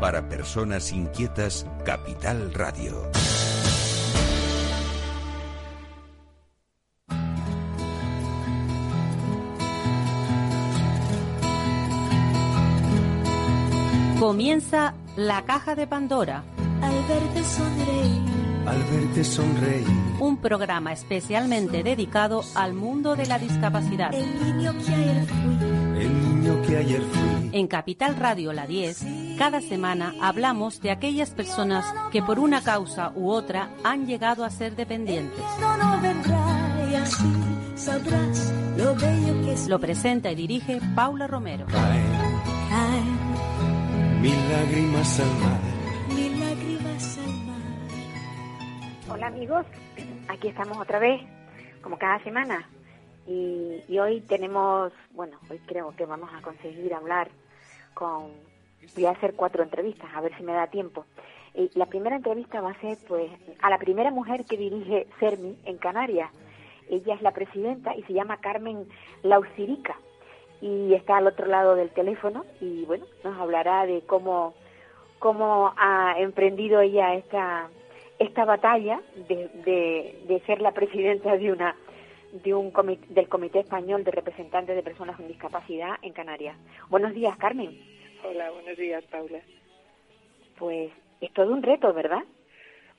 Para personas inquietas, Capital Radio. Comienza la caja de Pandora. Al verte sonreír. Al verte sonreír. Un programa especialmente dedicado al mundo de la discapacidad. El niño que ayer fui. El niño que ayer fui. En Capital Radio La 10, cada semana hablamos de aquellas personas que por una causa u otra han llegado a ser dependientes. Lo presenta y dirige Paula Romero. Caen Caen mil lágrimas al mar. mil lágrimas al mar. Hola amigos, aquí estamos otra vez, como cada semana. Y, hoy tenemos, bueno, hoy creo que vamos a conseguir hablar con, voy a hacer cuatro entrevistas, a ver si me da tiempo. Y la primera entrevista va a ser, pues, a la primera mujer que dirige CERMI en Canarias. Ella es la presidenta y se llama Carmen Laucirica y está al otro lado del teléfono y bueno, nos hablará de cómo, cómo ha emprendido ella esta, esta batalla de, de, de ser la presidenta de una de un comi- del Comité Español de Representantes de Personas con Discapacidad en Canarias. Buenos días, Carmen. Hola, buenos días, Paula. Pues es todo un reto, ¿verdad?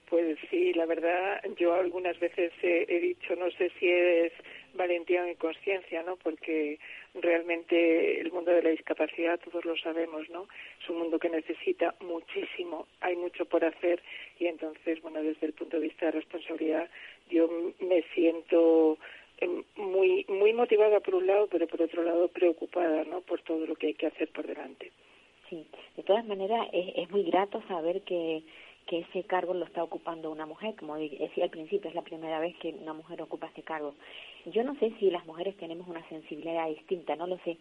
Pues sí, la verdad, yo algunas veces he, he dicho, no sé si es valentía o inconsciencia, ¿no? Porque realmente el mundo de la discapacidad, todos lo sabemos, ¿no? Es un mundo que necesita muchísimo, hay mucho por hacer y entonces, bueno, desde el punto de vista de responsabilidad, yo me siento motivada por un lado, pero por otro lado preocupada, ¿no? Por todo lo que hay que hacer por delante. Sí. De todas maneras, es, muy grato saber que, que ese cargo lo está ocupando una mujer. Como decía al principio, es la primera vez que una mujer ocupa este cargo. Yo no sé si las mujeres tenemos una sensibilidad distinta, no lo sé.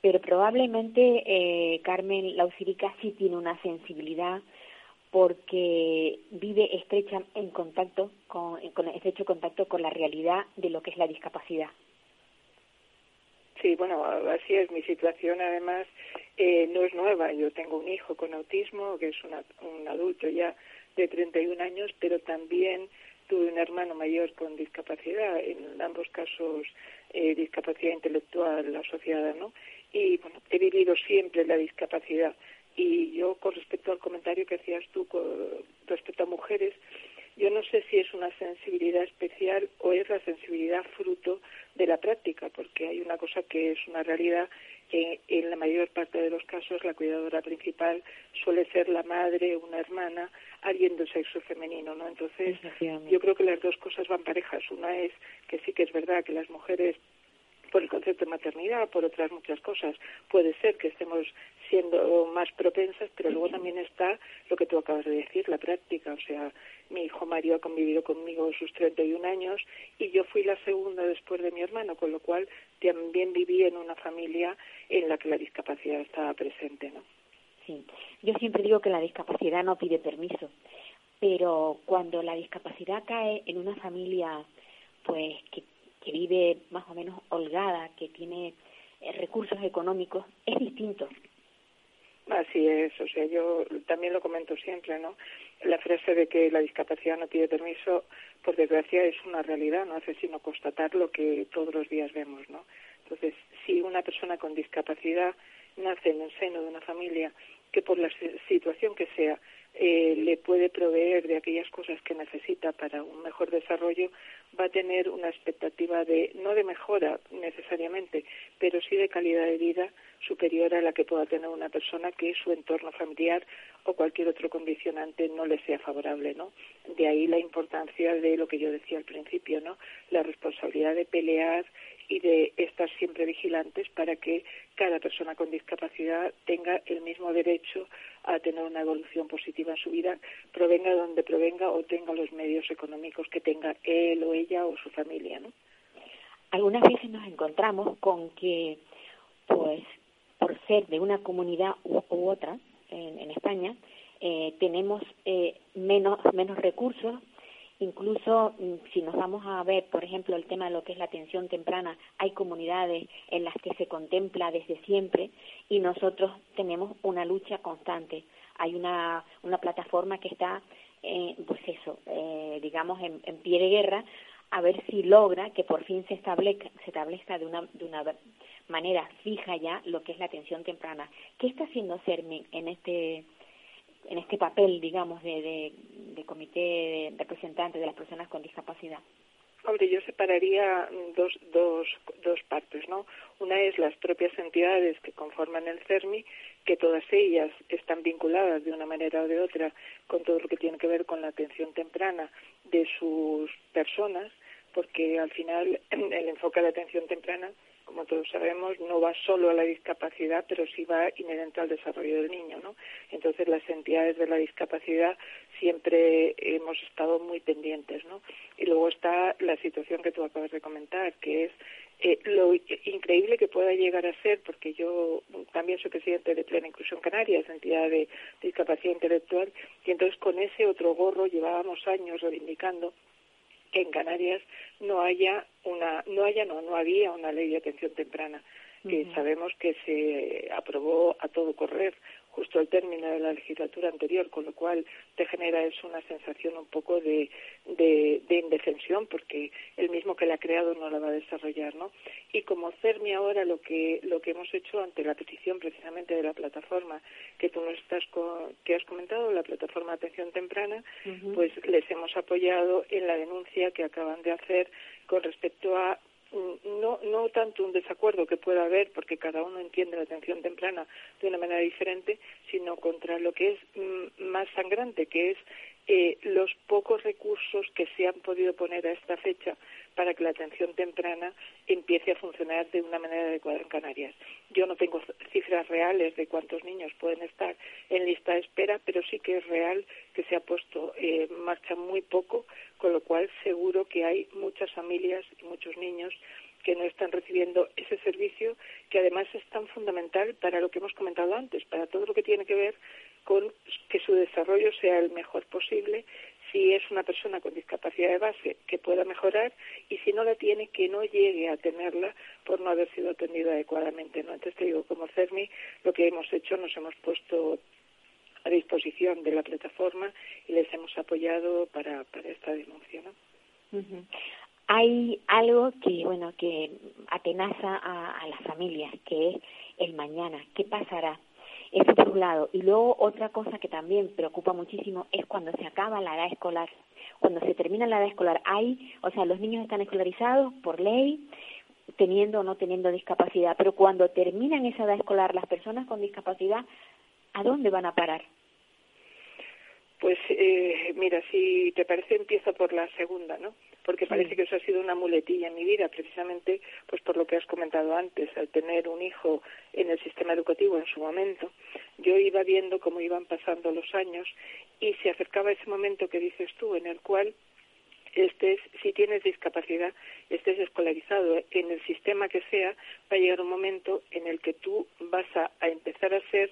Pero probablemente eh, Carmen Laucirica sí tiene una sensibilidad porque vive estrecha en contacto con, con estrecho contacto con la realidad de lo que es la discapacidad. Sí, bueno, así es. Mi situación, además, eh, no es nueva. Yo tengo un hijo con autismo, que es una- un adulto ya de 31 años, pero también tuve un hermano mayor con discapacidad, en ambos casos eh, discapacidad intelectual asociada, ¿no? Y bueno, he vivido siempre la discapacidad. Y yo, con respecto al comentario que hacías tú con respecto a mujeres, yo no sé si es una sensibilidad especial o es la sensibilidad fruto de la práctica, porque hay una cosa que es una realidad que en la mayor parte de los casos la cuidadora principal suele ser la madre, una hermana, alguien del sexo femenino, ¿no? Entonces, yo creo que las dos cosas van parejas. Una es que sí que es verdad que las mujeres por el concepto de maternidad, por otras muchas cosas, puede ser que estemos siendo más propensas, pero luego también está lo que tú acabas de decir, la práctica. O sea, mi hijo Mario ha convivido conmigo sus 31 años y yo fui la segunda después de mi hermano, con lo cual también viví en una familia en la que la discapacidad estaba presente, ¿no? Sí, yo siempre digo que la discapacidad no pide permiso, pero cuando la discapacidad cae en una familia, pues que, que vive más o menos holgada, que tiene eh, recursos económicos, es distinto. Así es, o sea, yo también lo comento siempre, ¿no? La frase de que la discapacidad no pide permiso, por desgracia, es una realidad, no hace sino constatar lo que todos los días vemos, ¿no? Entonces, si una persona con discapacidad nace en el seno de una familia que por la si- situación que sea eh, le puede proveer de aquellas cosas que necesita para un mejor desarrollo, va a tener una expectativa de, no de mejora necesariamente, pero sí de calidad de vida superior a la que pueda tener una persona que su entorno familiar o cualquier otro condicionante no le sea favorable, ¿no? De ahí la importancia de lo que yo decía al principio, ¿no? La responsabilidad de pelear y de estar siempre vigilantes para que cada persona con discapacidad tenga el mismo derecho a tener una evolución positiva en su vida, provenga de donde provenga o tenga los medios económicos que tenga él o ella o su familia, ¿no? Algunas veces nos encontramos con que, pues, ser de una comunidad u, u otra en, España, eh, tenemos eh, menos, menos recursos Incluso mm, si nos vamos a ver, por ejemplo, el tema de lo que es la atención temprana, hay comunidades en las que se contempla desde siempre y nosotros tenemos una lucha constante. Hay una, una plataforma que está, eh, pues eso, eh, digamos, en, en, pie de guerra a ver si logra que por fin se establezca, se establezca de una, de una manera fija ya lo que es la atención temprana. ¿Qué está haciendo CERMI en este en este papel, digamos, de, de, comité representante de las personas con discapacidad? Hombre, yo separaría dos, dos, dos partes, ¿no? Una es las propias entidades que conforman el CERMI, que todas ellas están vinculadas de una manera o de otra con todo lo que tiene que ver con la atención temprana de sus personas, porque al final el enfoque de atención temprana como todos sabemos, no va solo a la discapacidad, pero sí va inherente al desarrollo del niño, ¿no? Entonces las entidades de la discapacidad siempre hemos estado muy pendientes, ¿no? Y luego está la situación que tú acabas de comentar, que es eh, lo increíble que pueda llegar a ser, porque yo también soy presidente de Plena Inclusión Canarias, entidad de discapacidad intelectual, y entonces con ese otro gorro llevábamos años reivindicando que en Canarias no haya una, no haya, no, no había una ley de atención temprana, que sabemos que se aprobó a todo correr justo al término de la legislatura anterior, con lo cual te genera eso una sensación un poco de, de, de, indefensión, porque el mismo que la ha creado no la va a desarrollar, ¿no? Y como CERMI ahora lo que lo que hemos hecho ante la petición precisamente de la plataforma que tú nos estás que has comentado, la plataforma de atención temprana, pues les hemos apoyado en la denuncia que acaban de hacer con respecto a no, no tanto un desacuerdo que pueda haber, porque cada uno entiende la atención temprana de una manera diferente, sino contra lo que es mm, más sangrante, que es eh, los pocos recursos que se han podido poner a esta fecha para que la atención temprana empiece a funcionar de una manera adecuada en Canarias. Yo no tengo cifras reales de cuántos niños pueden estar en lista de espera, pero sí que es real que se ha puesto en marcha muy poco, con lo cual seguro que hay muchas familias y muchos niños que no están recibiendo ese servicio que además es tan fundamental para lo que hemos comentado antes, para todo lo que tiene que ver con que su desarrollo sea el mejor posible, si es una persona con discapacidad de base que pueda mejorar y si no la tiene que no llegue a tenerla por no haber sido atendido adecuadamente. ¿no? Entonces te digo, como CERMI lo que hemos hecho nos hemos puesto a disposición de la plataforma y les hemos apoyado para, para esta denuncia. ¿no? Hay algo que, bueno, que atenaza a, a las familias, que es el mañana. ¿Qué pasará? Eso por un lado. Y luego otra cosa que también preocupa muchísimo es cuando se acaba la edad escolar. Cuando se termina la edad escolar, hay, o sea, los niños están escolarizados por ley, teniendo o no teniendo discapacidad, pero cuando terminan esa edad escolar, las personas con discapacidad, ¿a dónde van a parar? Pues eh, mira, si te parece, empiezo por la segunda, ¿no? Porque parece que eso ha sido una muletilla en mi vida, precisamente pues por lo que has comentado antes, al tener un hijo en el sistema educativo en su momento, yo iba viendo cómo iban pasando los años y se acercaba ese momento que dices tú, en el cual estés, si tienes discapacidad, estés escolarizado en el sistema que sea, va a llegar un momento en el que tú vas a empezar a ser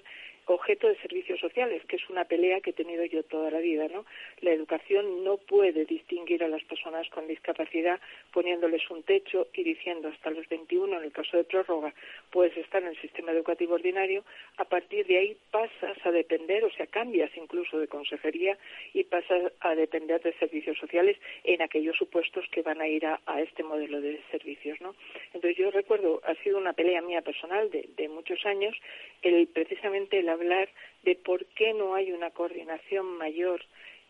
objeto de servicios sociales, que es una pelea que he tenido yo toda la vida, ¿no? La educación no puede distinguir a las personas con discapacidad poniéndoles un techo y diciendo hasta los 21, en el caso de prórroga, puedes estar en el sistema educativo ordinario, a partir de ahí pasas a depender, o sea, cambias incluso de consejería y pasas a depender de servicios sociales en aquellos supuestos que van a ir a, este modelo de servicios, ¿no? Entonces yo recuerdo, ha sido una pelea mía personal de, de muchos años, el precisamente la hablar de por qué no hay una coordinación mayor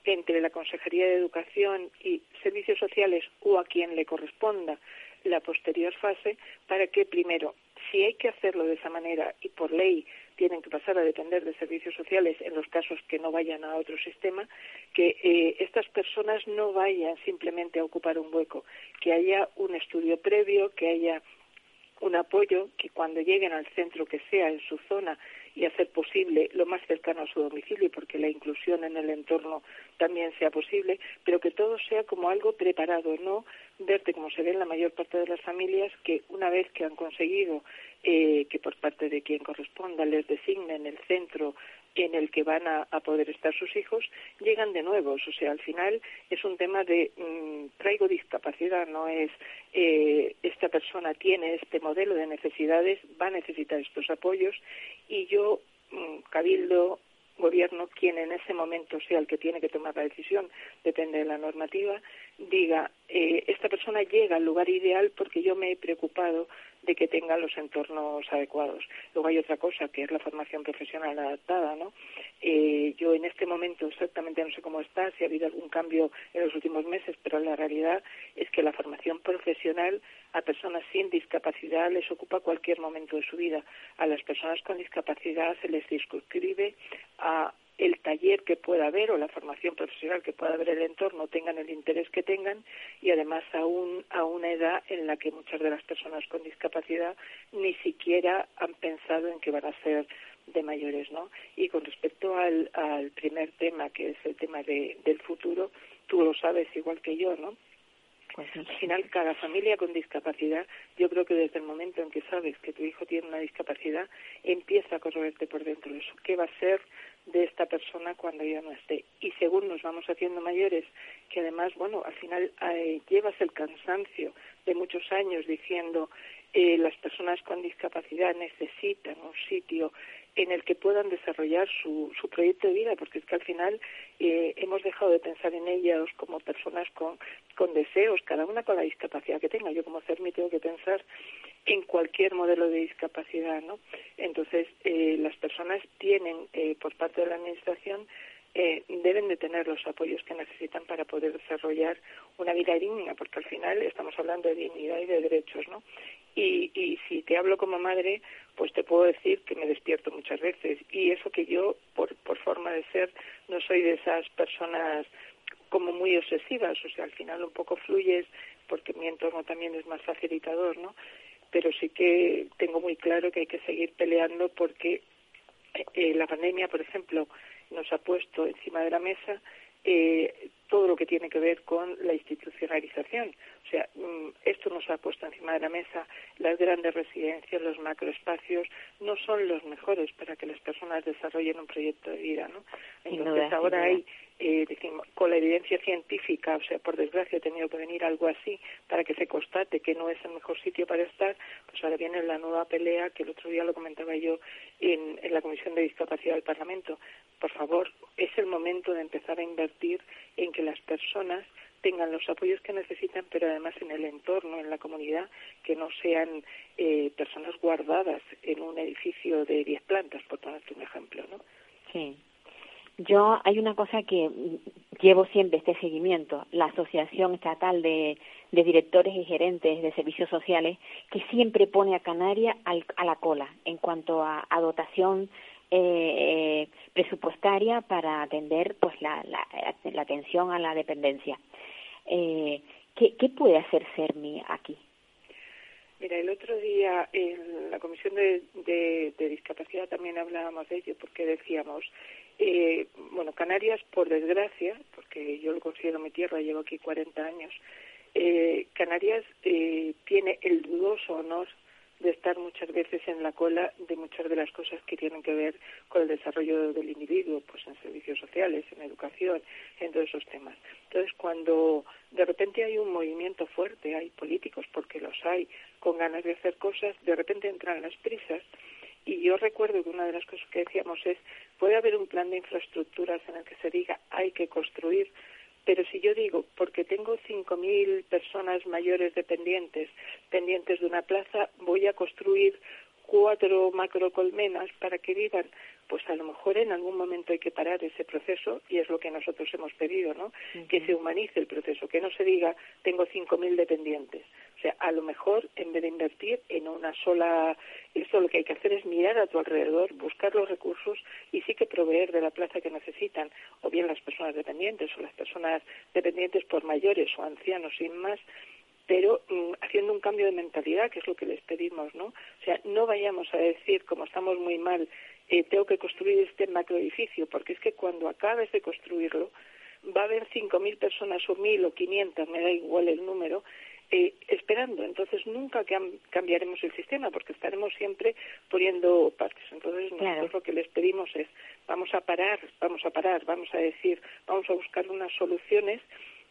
entre la Consejería de Educación y Servicios Sociales o a quien le corresponda la posterior fase para que, primero, si hay que hacerlo de esa manera y por ley tienen que pasar a depender de servicios sociales en los casos que no vayan a otro sistema, que eh, estas personas no vayan simplemente a ocupar un hueco, que haya un estudio previo, que haya un apoyo, que cuando lleguen al centro que sea en su zona y hacer posible lo más cercano a su domicilio, porque la inclusión en el entorno también sea posible, pero que todo sea como algo preparado, no verte como se ve en la mayor parte de las familias que una vez que han conseguido eh, que por parte de quien corresponda les designen el centro en el que van a, poder estar sus hijos, llegan de nuevos. O sea, al final es un tema de mm, traigo discapacidad, no es eh, esta persona tiene este modelo de necesidades, va a necesitar estos apoyos y yo, mm, cabildo, gobierno, quien en ese momento sea el que tiene que tomar la decisión, depende de la normativa, diga, eh, esta persona llega al lugar ideal porque yo me he preocupado de que tenga los entornos adecuados. Luego hay otra cosa, que es la formación profesional adaptada, ¿no? Eh, yo en este momento exactamente no sé cómo está, si ha habido algún cambio en los últimos meses, pero la realidad es que la formación profesional a personas sin discapacidad les ocupa cualquier momento de su vida. A las personas con discapacidad se les circunscribe a el taller que pueda haber o la formación profesional que pueda haber en el entorno tengan el interés que tengan y además aún a una edad en la que muchas de las personas con discapacidad ni siquiera han pensado en que van a ser de mayores, ¿no? Y con respecto al, al primer tema, que es el tema de, del futuro, tú lo sabes igual que yo, ¿no? Pues al final, cada familia con discapacidad, yo creo que desde el momento en que sabes que tu hijo tiene una discapacidad, empieza a correrte por dentro eso. ¿Qué va a ser de esta persona cuando ya no esté? Y según nos vamos haciendo mayores, que además, bueno, al final eh, llevas el cansancio de muchos años diciendo eh, las personas con discapacidad necesitan un sitio en el que puedan desarrollar su, su proyecto de vida, porque es que al final eh, hemos dejado de pensar en ellas como personas con, con deseos, cada una con la discapacidad que tenga. Yo como CERMI tengo que pensar en cualquier modelo de discapacidad, ¿no? Entonces, eh, las personas tienen, eh, por parte de la Administración, eh, deben de tener los apoyos que necesitan para poder desarrollar una vida digna, porque al final estamos hablando de dignidad y de derechos, ¿no? Y, y si te hablo como madre, pues te puedo decir que me despierto muchas veces. Y eso que yo, por, por forma de ser, no soy de esas personas como muy obsesivas, o sea, al final un poco fluyes porque mi entorno también es más facilitador, ¿no? Pero sí que tengo muy claro que hay que seguir peleando porque eh, la pandemia, por ejemplo, nos ha puesto encima de la mesa eh, todo lo que tiene que ver con la institucionalización. O sea, mm, esto nos ha puesto encima de la mesa. Las grandes residencias, los macroespacios, no son los mejores para que las personas desarrollen un proyecto de vida, ¿no? Entonces ahora hay eh, decimos, con la evidencia científica, o sea, por desgracia ha tenido que venir algo así para que se constate que no es el mejor sitio para estar, pues ahora viene la nueva pelea que el otro día lo comentaba yo en, en la Comisión de Discapacidad del Parlamento. Por favor, es el momento de empezar a invertir en que las personas tengan los apoyos que necesitan, pero además en el entorno, en la comunidad, que no sean eh, personas guardadas en un edificio de 10 plantas, por ponerte un ejemplo, ¿no? Sí. Yo hay una cosa que llevo siempre este seguimiento, la Asociación Estatal de, Directores y Gerentes de Servicios Sociales, que siempre pone a Canarias a la cola en cuanto a, dotación eh, presupuestaria para atender pues la, la, atención a la dependencia. Eh, ¿qué, ¿Qué puede hacer CERMI aquí? Mira, el otro día en la Comisión de, Discapacidad también hablábamos de ello porque decíamos, eh, bueno, Canarias, por desgracia, porque yo lo considero mi tierra, llevo aquí 40 años, eh, Canarias eh, tiene el dudoso honor de estar muchas veces en la cola de muchas de las cosas que tienen que ver con el desarrollo del individuo, pues en servicios sociales, en educación, en todos esos temas. Entonces, cuando de repente hay un movimiento fuerte, hay políticos, porque los hay, con ganas de hacer cosas, de repente entran las prisas. Y yo recuerdo que una de las cosas que decíamos es, puede haber un plan de infraestructuras en el que se diga hay que construir pero si yo digo, porque tengo 5.000 personas mayores dependientes, pendientes de una plaza, voy a construir cuatro macrocolmenas para que vivan, pues a lo mejor en algún momento hay que parar ese proceso y es lo que nosotros hemos pedido, ¿no? Que se humanice el proceso, que no se diga tengo 5.000 dependientes, o sea, a lo mejor en vez de invertir en una sola, esto lo que hay que hacer es mirar a tu alrededor, buscar los recursos y sí que proveer de la plaza que necesitan, o bien las personas dependientes o las personas dependientes por mayores o ancianos sin más, pero mm, haciendo un cambio de mentalidad, que es lo que les pedimos, ¿no? O sea, no vayamos a decir, como estamos muy mal, eh, tengo que construir este macroedificio, porque es que cuando acabes de construirlo, va a haber 5.000 personas o 1.000 o 500, me da igual el número, eh, esperando. Entonces nunca cambiaremos el sistema porque estaremos siempre poniendo partes. Entonces nosotros lo que les pedimos es vamos a parar, vamos a parar, vamos a decir, vamos a buscar unas soluciones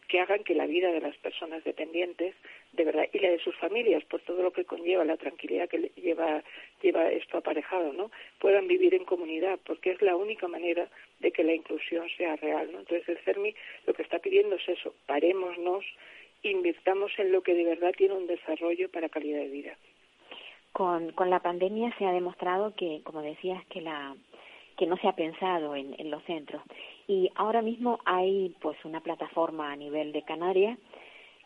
que hagan que la vida de las personas dependientes, de verdad, y la de sus familias, por todo lo que conlleva, la tranquilidad que lleva, lleva esto aparejado, ¿no? Puedan vivir en comunidad, porque es la única manera de que la inclusión sea real, ¿no? Entonces el CERMI lo que está pidiendo es eso, parémonos, invirtamos en lo que de verdad tiene un desarrollo para calidad de vida. Con, con la pandemia se ha demostrado que, como decías, que la que no se ha pensado en, los centros y ahora mismo hay pues una plataforma a nivel de Canarias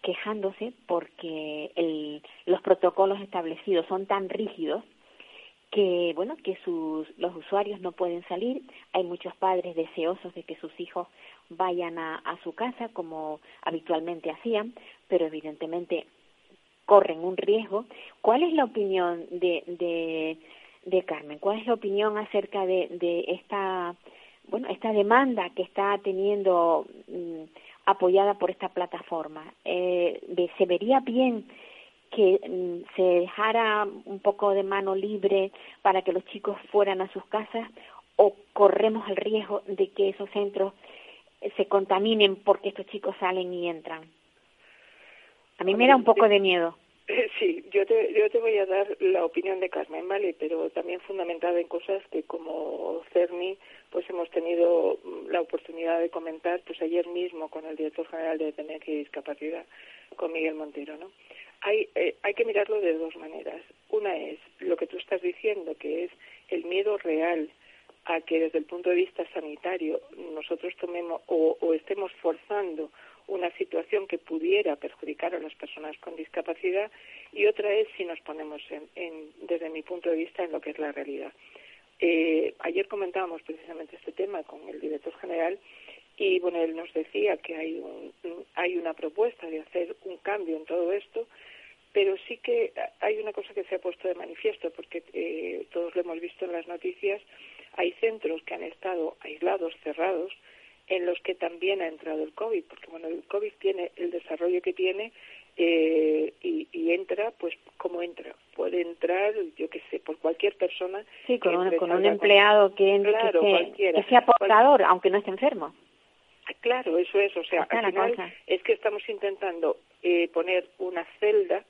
quejándose porque el, los protocolos establecidos son tan rígidos que bueno que sus los usuarios no pueden salir hay muchos padres deseosos de que sus hijos vayan a, su casa como habitualmente hacían pero evidentemente corren un riesgo cuál es la opinión de de, de Carmen cuál es la opinión acerca de, de esta bueno, esta demanda que está teniendo mm, apoyada por esta plataforma. Eh, ¿Se vería bien que mm, se dejara un poco de mano libre para que los chicos fueran a sus casas o corremos el riesgo de que esos centros se contaminen porque estos chicos salen y entran? A mí me da un poco de miedo. Sí, yo te, yo te voy a dar la opinión de Carmen, ¿vale? Pero también fundamentada en cosas que como CERNI pues hemos tenido la oportunidad de comentar pues ayer mismo con el director general de Dependencia y Discapacidad, con Miguel Montero, ¿no? Hay, eh, hay que mirarlo de dos maneras. Una es lo que tú estás diciendo, que es el miedo real a que desde el punto de vista sanitario nosotros tomemos o, estemos forzando una situación que pudiera perjudicar a las personas con discapacidad y otra es si nos ponemos en, desde mi punto de vista en lo que es la realidad. Eh, ayer comentábamos precisamente este tema con el director general y bueno él nos decía que hay un, hay una propuesta de hacer un cambio en todo esto pero sí que hay una cosa que se ha puesto de manifiesto porque eh, todos lo hemos visto en las noticias hay centros que han estado aislados cerrados en los que también ha entrado el COVID, porque bueno, el COVID tiene el desarrollo que tiene eh, y, y, entra, pues como entra. Puede entrar, yo qué sé, por cualquier persona. Sí, con, un, con un empleado que, claro, que, sea portador, aunque no esté enfermo. Claro, eso es. O sea, al final es que estamos intentando eh, poner una celda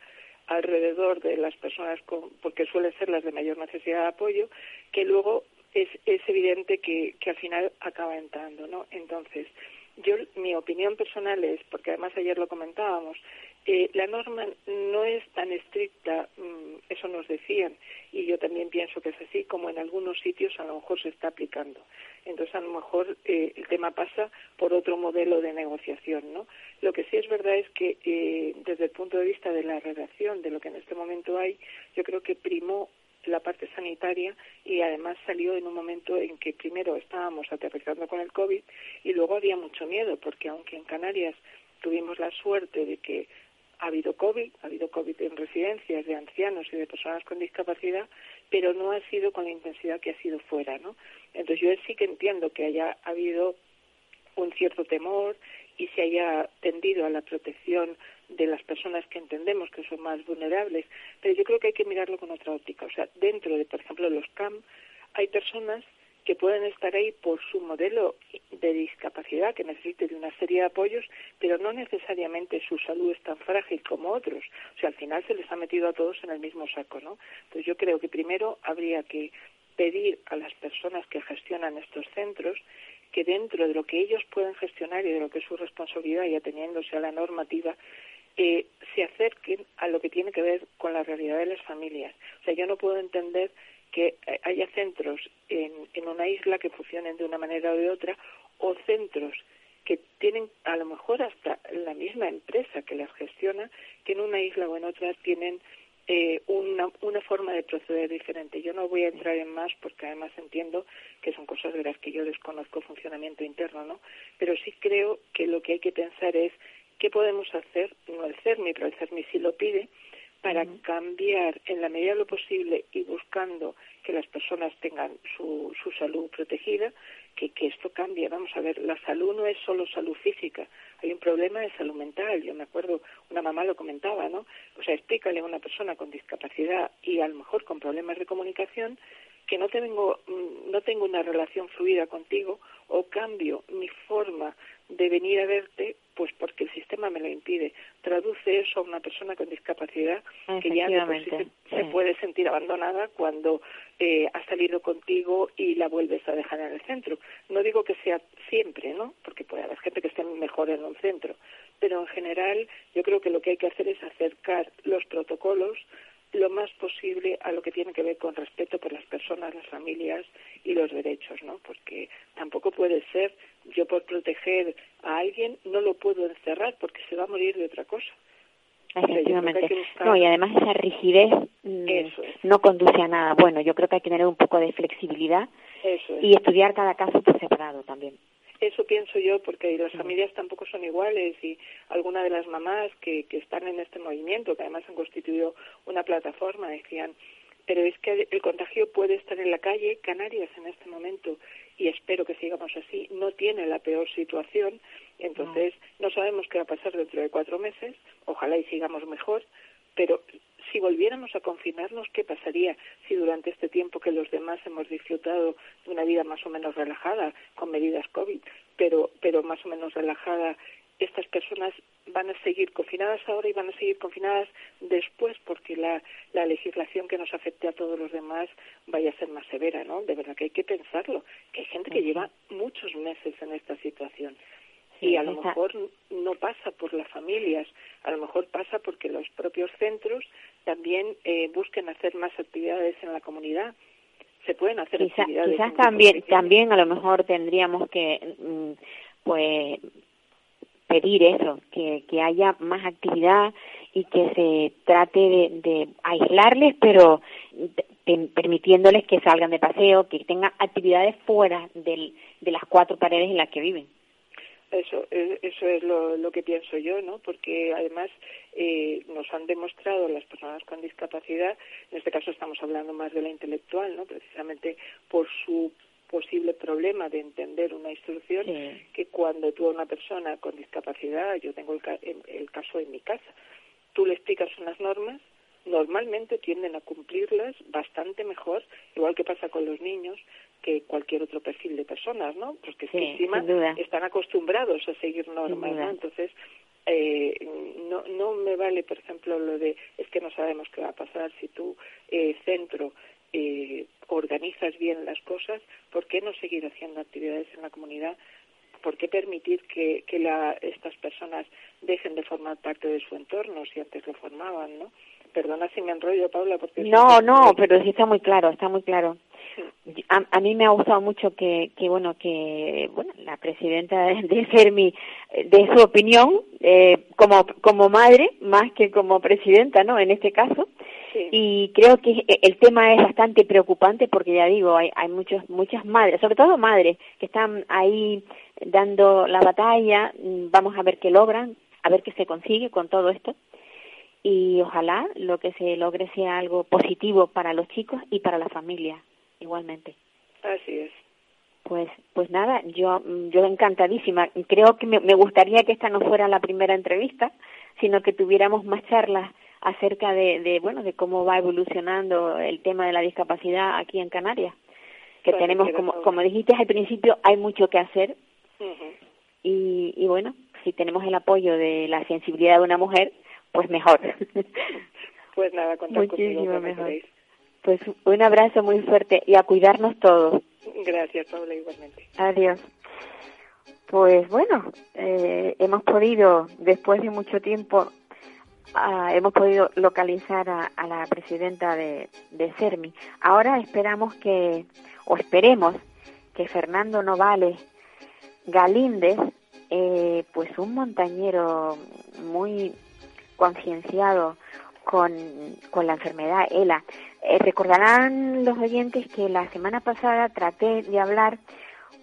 alrededor de las personas con, porque suelen ser las de mayor necesidad de apoyo, que luego es, es evidente que, que al final acaba entrando, ¿no? Entonces, yo mi opinión personal es, porque además ayer lo comentábamos, eh, la norma no es tan estricta, mm, eso nos decían, y yo también pienso que es así, como en algunos sitios a lo mejor se está aplicando. Entonces, a lo mejor eh, el tema pasa por otro modelo de negociación, ¿no? Lo que sí es verdad es que eh, desde el punto de vista de la redacción de lo que en este momento hay, yo creo que primó la parte sanitaria y además salió en un momento en que primero estábamos aterrizando con el COVID y luego había mucho miedo porque aunque en Canarias tuvimos la suerte de que ha habido COVID, ha habido COVID en residencias de ancianos y de personas con discapacidad, pero no ha sido con la intensidad que ha sido fuera, ¿no? Entonces yo sí que entiendo que haya habido un cierto temor y se haya tendido a la protección de las personas que entendemos que son más vulnerables, pero yo creo que hay que mirarlo con otra óptica. O sea, dentro de, por ejemplo, los CAM, hay personas que pueden estar ahí por su modelo de discapacidad, que necesite de una serie de apoyos, pero no necesariamente su salud es tan frágil como otros. O sea, al final se les ha metido a todos en el mismo saco, ¿no? Entonces yo creo que primero habría que pedir a las personas que gestionan estos centros que dentro de lo que ellos pueden gestionar y de lo que es su responsabilidad y ateniéndose a la normativa, eh, se acerquen a lo que tiene que ver con la realidad de las familias. O sea, yo no puedo entender que haya centros en, en una isla que funcionen de una manera o de otra o centros que tienen a lo mejor hasta la misma empresa que las gestiona, que en una isla o en otra tienen eh, una, una forma de proceder diferente. Yo no voy a entrar en más porque además entiendo que son cosas de las que yo desconozco funcionamiento interno, ¿no? Pero sí creo que lo que hay que pensar es qué podemos hacer, no el CERMI, pero el CERMI sí lo pide, para cambiar en la medida de lo posible y buscando que las personas tengan su, su salud protegida, que, que esto cambie. Vamos a ver, la salud no es solo salud física, hay un problema de salud mental. Yo me acuerdo, una mamá lo comentaba, ¿no? O sea, explícale a una persona con discapacidad y a lo mejor con problemas de comunicación que no tengo, mm, no tengo una relación fluida contigo o cambio mi forma de venir a verte, pues porque el sistema me lo impide. Traduce eso a una persona con discapacidad que ya se, puede sentir abandonada cuando eh, ha salido contigo y la vuelves a dejar en el centro. No digo que sea siempre, ¿no? Porque puede haber gente que esté mejor en un centro, pero en general yo creo que lo que hay que hacer es acercar los protocolos lo más posible a lo que tiene que ver con respeto por las personas, las familias y los derechos, ¿no? Porque tampoco puede ser yo por proteger a alguien no lo puedo encerrar porque se va a morir de otra cosa. Efectivamente. No, y además esa rigidez mm, no conduce a nada. Bueno, yo creo que hay que tener un poco de flexibilidad y estudiar cada caso por separado también. Eso pienso yo, porque las familias tampoco son iguales y algunas de las mamás que, que están en este movimiento, que además han constituido una plataforma, decían, pero es que el contagio puede estar en la calle. Canarias en este momento, y espero que sigamos así, no tiene la peor situación. Entonces, no. sabemos qué va a pasar dentro de cuatro meses. Ojalá y sigamos mejor. Pero si volviéramos a confinarnos, ¿qué pasaría si durante este tiempo que los demás hemos disfrutado de una vida más o menos relajada, con medidas COVID, pero, pero más o menos relajada, estas personas van a seguir confinadas ahora y van a seguir confinadas después porque la, la legislación que nos afecte a todos los demás vaya a ser más severa, ¿no? De verdad que hay que pensarlo, que hay gente que lleva muchos meses en esta situación y a lo mejor no pasa por las familias, a lo mejor pasa porque los propios centros también eh, busquen hacer más actividades en la comunidad. Se pueden hacer actividades. Quizás también, también a lo mejor tendríamos que, mm, pues, pedir eso, que, que haya más actividad y que se trate de, aislarles, pero permitiéndoles que salgan de paseo, que tengan actividades fuera del, de las cuatro paredes en las que viven. Eso, eh, eso es lo, lo que pienso yo, ¿no? Porque además eh, nos han demostrado las personas con discapacidad, en este caso estamos hablando más de la intelectual, ¿no? Precisamente por su posible problema de entender una instrucción, que cuando tú a una persona con discapacidad, yo tengo el, el caso en mi casa, tú le explicas unas normas, normalmente tienden a cumplirlas bastante mejor, igual que pasa con los niños, que cualquier otro perfil de personas, ¿no? Porque que encima están acostumbrados a seguir normas, ¿no? Entonces, eh, no, no me vale, por ejemplo, lo de es que no sabemos qué va a pasar si tú, eh, centro, eh, organizas bien las cosas, ¿por qué no seguir haciendo actividades en la comunidad? ¿Por qué permitir que, que la, estas personas dejen de formar parte de su entorno si antes lo formaban, ¿no? Perdona si me enrollo, Paula, porque... No, no, pero sí está muy claro, está muy claro. A, a, mí me ha gustado mucho que, que bueno, que bueno, la presidenta de, de Fermi, de su opinión, eh, como, como madre, más que como presidenta, ¿no? En este caso. Y creo que el tema es bastante preocupante porque ya digo, hay, hay muchos, muchas madres, sobre todo madres, que están ahí dando la batalla. Vamos a ver qué logran, a ver qué se consigue con todo esto y ojalá lo que se logre sea algo positivo para los chicos y para la familia igualmente. Así es. Pues, pues nada, yo, yo encantadísima. Creo que me, me gustaría que esta no fuera la primera entrevista, sino que tuviéramos más charlas acerca de, de, bueno, de cómo va evolucionando el tema de la discapacidad aquí en Canarias. Que tenemos, como, como dijiste al principio, hay mucho que hacer. y, y bueno, si tenemos el apoyo de la sensibilidad de una mujer, pues mejor. Pues nada, contar Muchísimo mejor. Pues un abrazo muy fuerte y a cuidarnos todos. Gracias, Paula, igualmente. Adiós. Pues bueno, eh, hemos podido, después de mucho tiempo, ah, hemos podido localizar a, a la presidenta de, de CERMI. Ahora esperamos que, o esperemos, que Fernando Novales Galíndez, eh, pues un montañero muy concienciado con, con la enfermedad ELA, eh, recordarán los oyentes que la semana pasada traté de hablar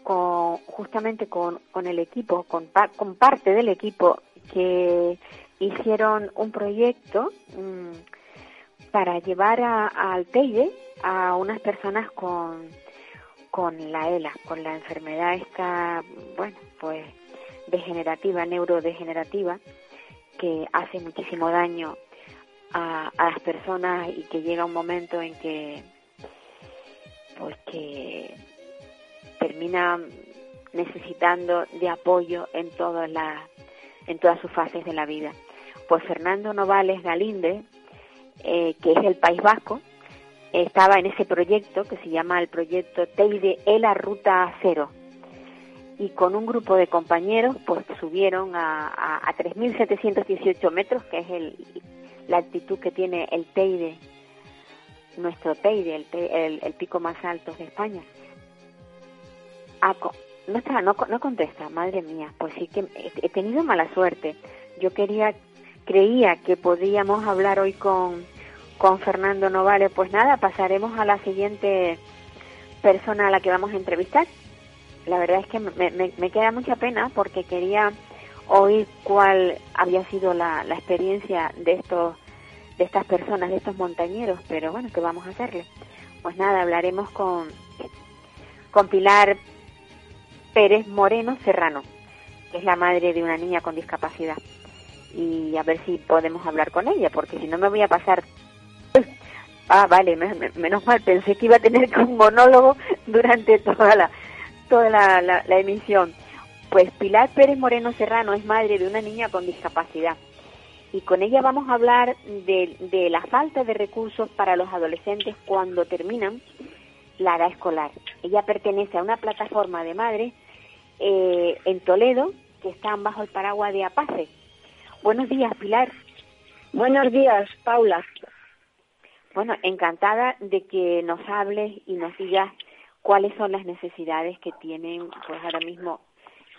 con, justamente con, con el equipo, con, con parte del equipo que hicieron un proyecto mmm, para llevar al Teide a unas personas con, con la ELA, con la enfermedad esta, bueno, pues degenerativa, neurodegenerativa, que hace muchísimo daño a, a las personas y que llega un momento en que, pues que termina necesitando de apoyo en todas las en todas sus fases de la vida. Pues Fernando Novales Galinde, eh, que es del País Vasco, estaba en ese proyecto que se llama el proyecto Teide ELA Ruta Cero. Y con un grupo de compañeros, pues subieron a, a, a 3.718 metros, que es el, la altitud que tiene el Teide, nuestro Teide, el, el, el pico más alto de España. A, no está, no, no contesta, madre mía, pues sí que he tenido mala suerte. Yo quería, creía que podíamos hablar hoy con, con Fernando Novales. Pues nada, pasaremos a la siguiente persona a la que vamos a entrevistar. La verdad es que me, me, me queda mucha pena porque quería oír cuál había sido la, la experiencia de estos de estas personas, de estos montañeros, pero bueno, ¿qué vamos a hacerle? Pues nada, hablaremos con, con Pilar Pérez Moreno Serrano, que es la madre de una niña con discapacidad. Y a ver si podemos hablar con ella, porque si no me voy a pasar... Ah, vale, menos mal, pensé que iba a tener un monólogo durante toda la, toda la, la, la emisión. Pues Pilar Pérez Moreno Serrano es madre de una niña con discapacidad y con ella vamos a hablar de, de, la falta de recursos para los adolescentes cuando terminan la edad escolar. Ella pertenece a una plataforma de madres eh, en Toledo que están bajo el paraguas de APACE. Buenos días, Pilar. Buenos días, Paula. Bueno, encantada de que nos hables y nos digas cuáles son las necesidades que tienen pues ahora mismo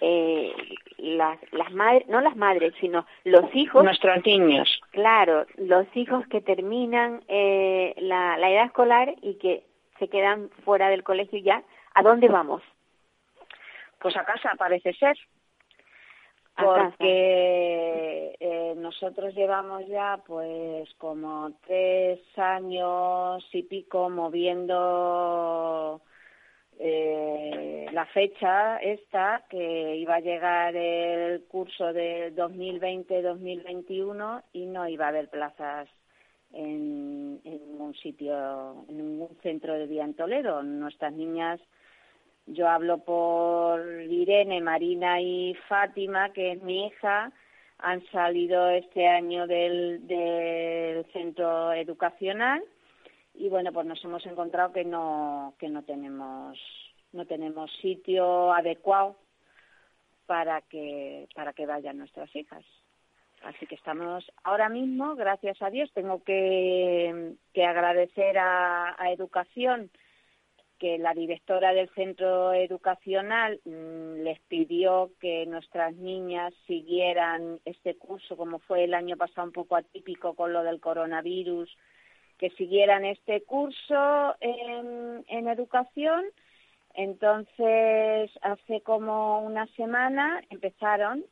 eh, las, las madres, no las madres, sino los hijos. Nuestros niños. Claro, los hijos que terminan eh, la, la edad escolar y que se quedan fuera del colegio ya. ¿A dónde vamos? Pues a casa, parece ser. Porque eh, nosotros llevamos ya pues como tres años y pico moviendo eh, la fecha esta que iba a llegar el curso de 2020-2021 y no iba a haber plazas en, en ningún sitio, en ningún centro de día en Toledo. Nuestras niñas yo hablo por Irene, Marina y Fátima, que es mi hija, han salido este año del, centro educacional y bueno, pues nos hemos encontrado que no que no tenemos no tenemos sitio adecuado para que para que vayan nuestras hijas. Así que estamos ahora mismo, gracias a Dios, tengo que, que agradecer a, a Educación que la directora del centro educacional mmm, les pidió que nuestras niñas siguieran este curso, como fue el año pasado un poco atípico con lo del coronavirus, que siguieran este curso en educación. Entonces, hace como una semana empezaron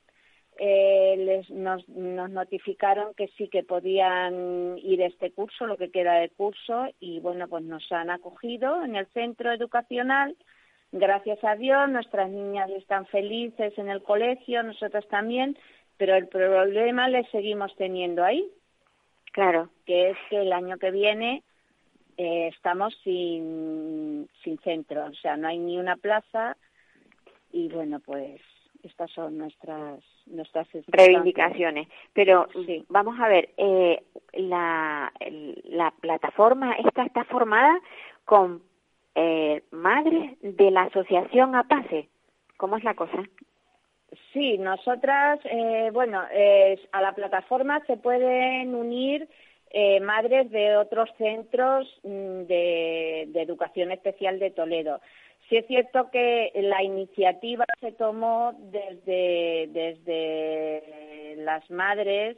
eh, les, nos, nos notificaron que sí que podían ir este curso, lo que queda de curso, y bueno, pues nos han acogido en el centro educacional. Gracias a Dios, nuestras niñas están felices en el colegio, nosotros también, pero el problema le seguimos teniendo ahí. Claro. Que es que el año que viene eh, estamos sin, sin centro, o sea, no hay ni una plaza y bueno, pues estas son nuestras nuestras reivindicaciones. Pero sí. vamos a ver, eh, la, la plataforma esta está formada con eh, madres de la asociación APACE. ¿Cómo es la cosa? Sí, nosotras, eh, bueno, eh, a la plataforma se pueden unir eh, madres de otros centros mm, de, de educación especial de Toledo. Sí es cierto que la iniciativa se tomó desde, desde las madres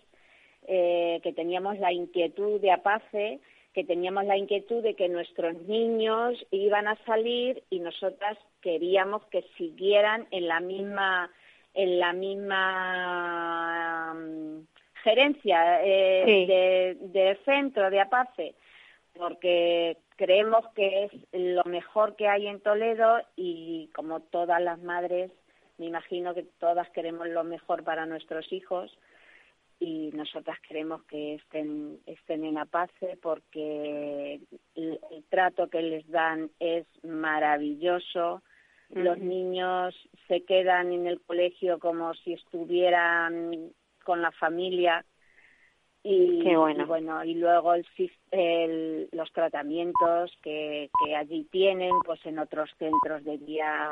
eh, que teníamos la inquietud de APACE, que teníamos la inquietud de que nuestros niños iban a salir y nosotras queríamos que siguieran en la misma en la misma um, gerencia eh, sí. de, del centro de APACE porque creemos que es lo mejor que hay en Toledo y como todas las madres, me imagino que todas queremos lo mejor para nuestros hijos y nosotras queremos que estén, estén en Apace porque el, trato que les dan es maravilloso. Los niños se quedan en el colegio como si estuvieran con la familia y, bueno. y luego el, los tratamientos que, que allí tienen pues en otros centros de día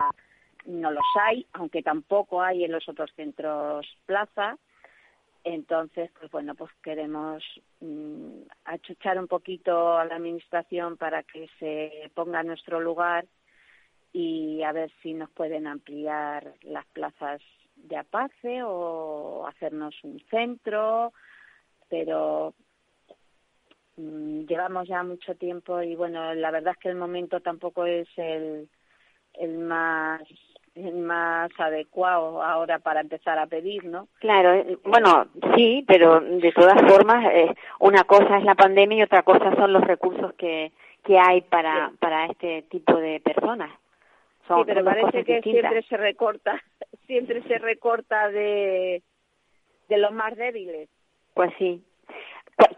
no los hay aunque tampoco hay en los otros centros plaza entonces pues bueno pues queremos mm, achuchar un poquito a la administración para que se ponga en nuestro lugar y a ver si nos pueden ampliar las plazas de APACE o hacernos un centro pero mm, llevamos ya mucho tiempo y bueno, la verdad es que el momento tampoco es el, el más el más adecuado ahora para empezar a pedir, ¿no? Claro, bueno, sí, pero de todas formas, eh, una cosa es la pandemia y otra cosa son los recursos que, que hay para, para este tipo de personas. sí, pero parece que siempre se recorta, siempre se recorta de, de los más débiles. Pues sí.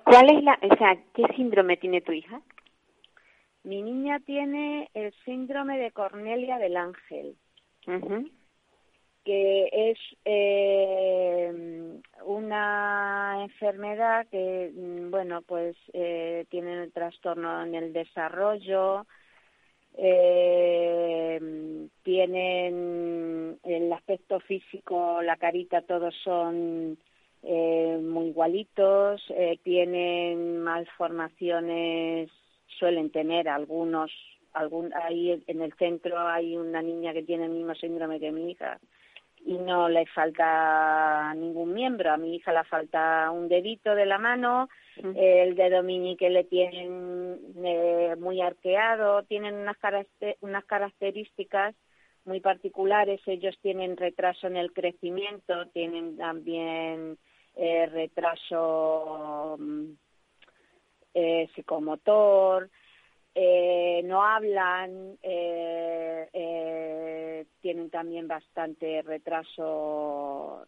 ¿Cuál es la, o sea, qué síndrome tiene tu hija? Mi niña tiene el síndrome de Cornelia del Ángel, que es eh, una enfermedad que, bueno, pues eh, tiene el trastorno en el desarrollo, eh, tienen el aspecto físico, la carita, todos son eh, muy igualitos, eh, tienen malformaciones, suelen tener algunos, algún, ahí en el centro hay una niña que tiene el mismo síndrome que mi hija y no le falta ningún miembro. A mi hija le falta un dedito de la mano, el dedo mini que le tienen eh, muy arqueado, tienen unas, unas características muy particulares. Ellos tienen retraso en el crecimiento, tienen también eh, retraso mm, eh, psicomotor, eh, no hablan, tienen también bastante retraso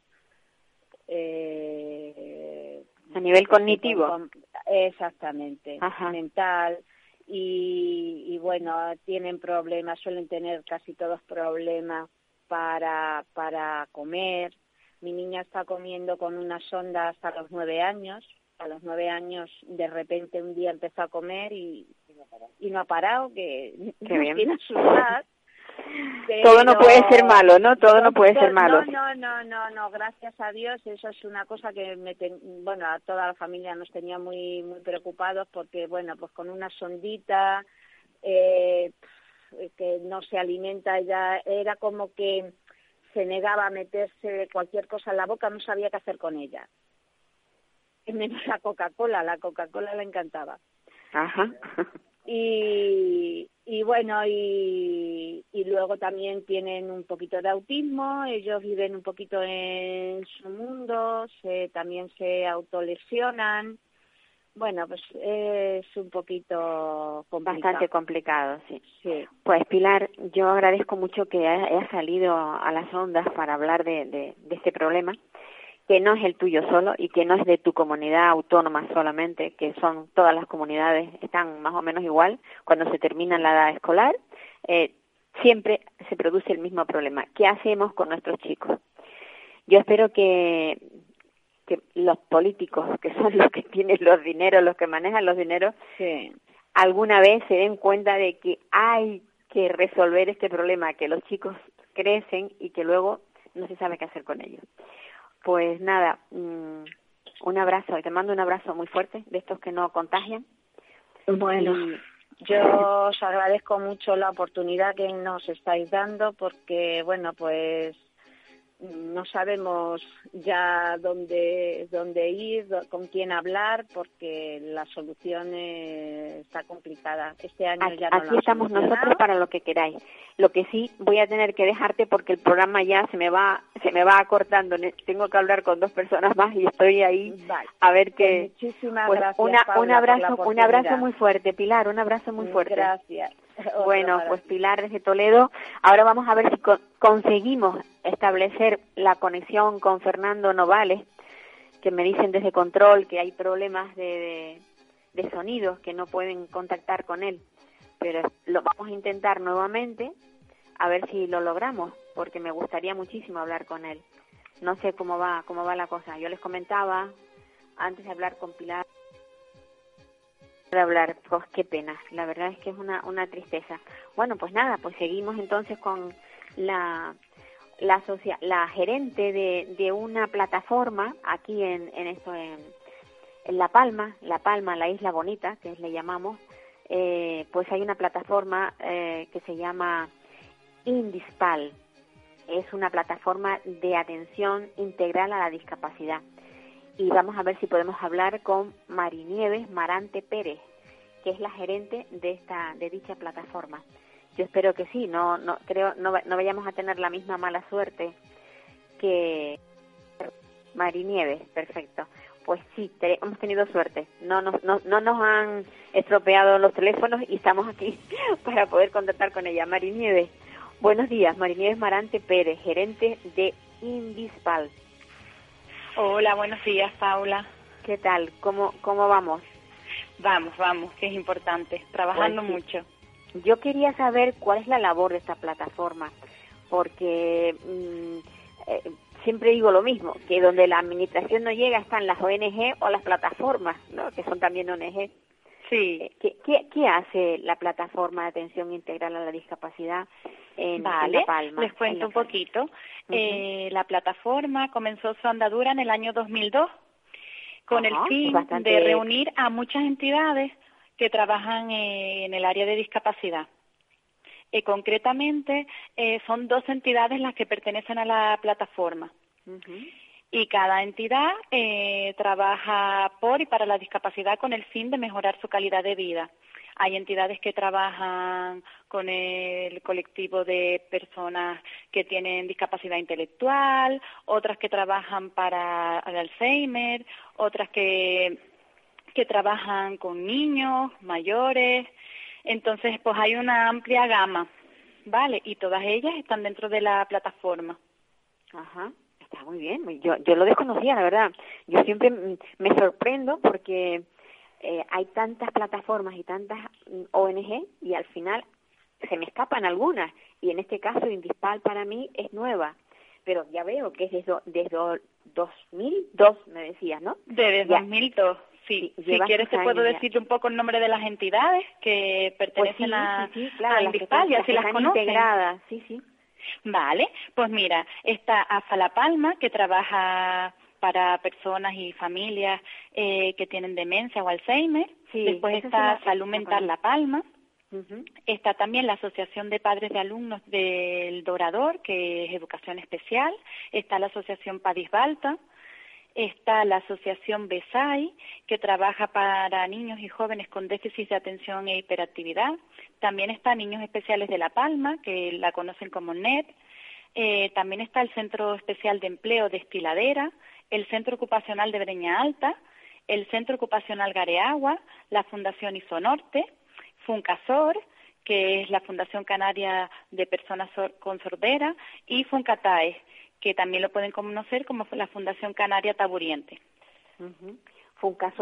a nivel cognitivo. exactamente, mental. Y, y bueno, tienen problemas, suelen tener casi todos problemas para, para comer, mi niña está comiendo con una sonda hasta los nueve años. A los nueve años, de repente, un día empezó a comer y, y no ha parado, que Qué bien. tiene su Todo no puede ser malo, ¿no? Todo no puede ser malo. No, no, no, no, gracias a Dios. Eso es una cosa que, me bueno, a toda la familia nos tenía muy, muy preocupados porque, bueno, pues con una sondita eh, que no se alimenta, ya era como que se negaba a meterse cualquier cosa en la boca, no sabía qué hacer con ella. Menos la Coca-Cola, la Coca-Cola le encantaba. Ajá. Y, y bueno, y, y luego también tienen un poquito de autismo, ellos viven un poquito en su mundo, se, también se autolesionan, bueno, pues es un poquito complicado. Bastante complicado, sí. sí. Pues Pilar, yo agradezco mucho que hayas salido a las ondas para hablar de, de, de, este problema, que no es el tuyo solo y que no es de tu comunidad autónoma solamente, que son todas las comunidades, están más o menos igual cuando se termina la edad escolar. Eh, siempre se produce el mismo problema. ¿Qué hacemos con nuestros chicos? Yo espero que que los políticos, que son los que tienen los dineros, los que manejan los dineros, alguna vez se den cuenta de que hay que resolver este problema, que los chicos crecen y que luego no se sabe qué hacer con ellos. Pues nada, mm, un abrazo, te mando un abrazo muy fuerte de estos que no contagian. Bueno, yo os agradezco mucho la oportunidad que nos estáis dando porque, bueno, pues no sabemos ya dónde, dónde ir, con quién hablar, porque la solución está complicada. Este año aquí, ya no Aquí estamos nosotros para lo que queráis. Lo que sí voy a tener que dejarte porque el programa ya se me va, se me va acortando. Tengo que hablar con dos personas más y estoy ahí a ver qué. Pues muchísimas pues gracias. un abrazo, un abrazo muy fuerte, Pilar, un abrazo muy fuerte. Gracias. Bueno, pues Pilar desde Toledo. Ahora vamos a ver si conseguimos establecer la conexión con Fernando Novales, que me dicen desde control que hay problemas de, de, de sonidos, que no pueden contactar con él. Pero lo vamos a intentar nuevamente a ver si lo logramos, porque me gustaría muchísimo hablar con él. No sé cómo va, cómo va la cosa. Yo les comentaba antes de hablar con Pilar hablar, pues qué pena, la verdad es que es una, una tristeza. Bueno, pues nada, pues seguimos entonces con la la, la gerente de, de una plataforma aquí en, en esto en, en La Palma, La Palma, la isla bonita, que le llamamos, eh, pues hay una plataforma eh, que se llama Indispal. Es una plataforma de atención integral a la discapacidad. Y vamos a ver si podemos hablar con Marinieves Marante Pérez, que es la gerente de esta de dicha plataforma. Yo espero que sí, no no creo no, no vayamos a tener la misma mala suerte que Marinieves, perfecto. Pues sí, hemos tenido suerte. No nos, no, no nos han estropeado los teléfonos y estamos aquí para poder contactar con ella. Marinieves, Buenos días, Marinieves Marante Pérez, gerente de Indispal. Hola, buenos días, Paula. ¿Qué tal? ¿Cómo, cómo vamos? Vamos, vamos, que es importante, trabajando pues mucho. Yo quería saber cuál es la labor de esta plataforma, porque mm, eh, siempre digo lo mismo, que donde la administración no llega están las ONG o las plataformas, ¿no? que son también ONG. Sí. ¿Qué, qué, qué hace la plataforma de atención integral a la discapacidad en, vale, Palma? Les cuento un poquito. eh, la plataforma comenzó su andadura en el año 2002 con el fin de reunir a muchas entidades que trabajan en el área de discapacidad. Eh, concretamente, eh, son dos entidades las que pertenecen a la plataforma y cada entidad eh, trabaja por y para la discapacidad con el fin de mejorar su calidad de vida. Hay entidades que trabajan con el colectivo de personas que tienen discapacidad intelectual, otras que trabajan para el Alzheimer, otras que, que trabajan con niños, mayores. Entonces, pues hay una amplia gama, ¿vale? Y todas ellas están dentro de la plataforma. Ajá. Está muy bien. Yo, yo lo desconocía, la verdad. Yo siempre me sorprendo porque eh, hay tantas plataformas y tantas mm, ONG y al final se me escapan algunas. Y en este caso, Indispal para mí es nueva. Pero ya veo que es desde, desde 2002, me decías, ¿no? Desde 2002. Sí, si quieres te puedo decir un poco el nombre de las entidades que pues pertenecen a, Indispal y así las, las integradas, sí, sí. Vale, pues mira, está AFA La Palma, que trabaja para personas y familias eh, que tienen demencia o Alzheimer. Después está Salud Mental La Palma. Está también la Asociación de Padres de Alumnos del Dorador, que es Educación Especial. Está la Asociación Padisbalta está la Asociación BESAI, que trabaja para niños y jóvenes con déficit de atención e hiperactividad. También está Niños Especiales de La Palma, que la conocen como NET. Eh, también está el Centro Especial de Empleo de Estiladera, el Centro Ocupacional de Breña Alta, el Centro Ocupacional Gareagua, la Fundación Isonorte, Funcasor, que es la Fundación Canaria de Personas con Sordera, y Funcatae, que también lo pueden conocer como la Fundación Canaria Taburiente. Uh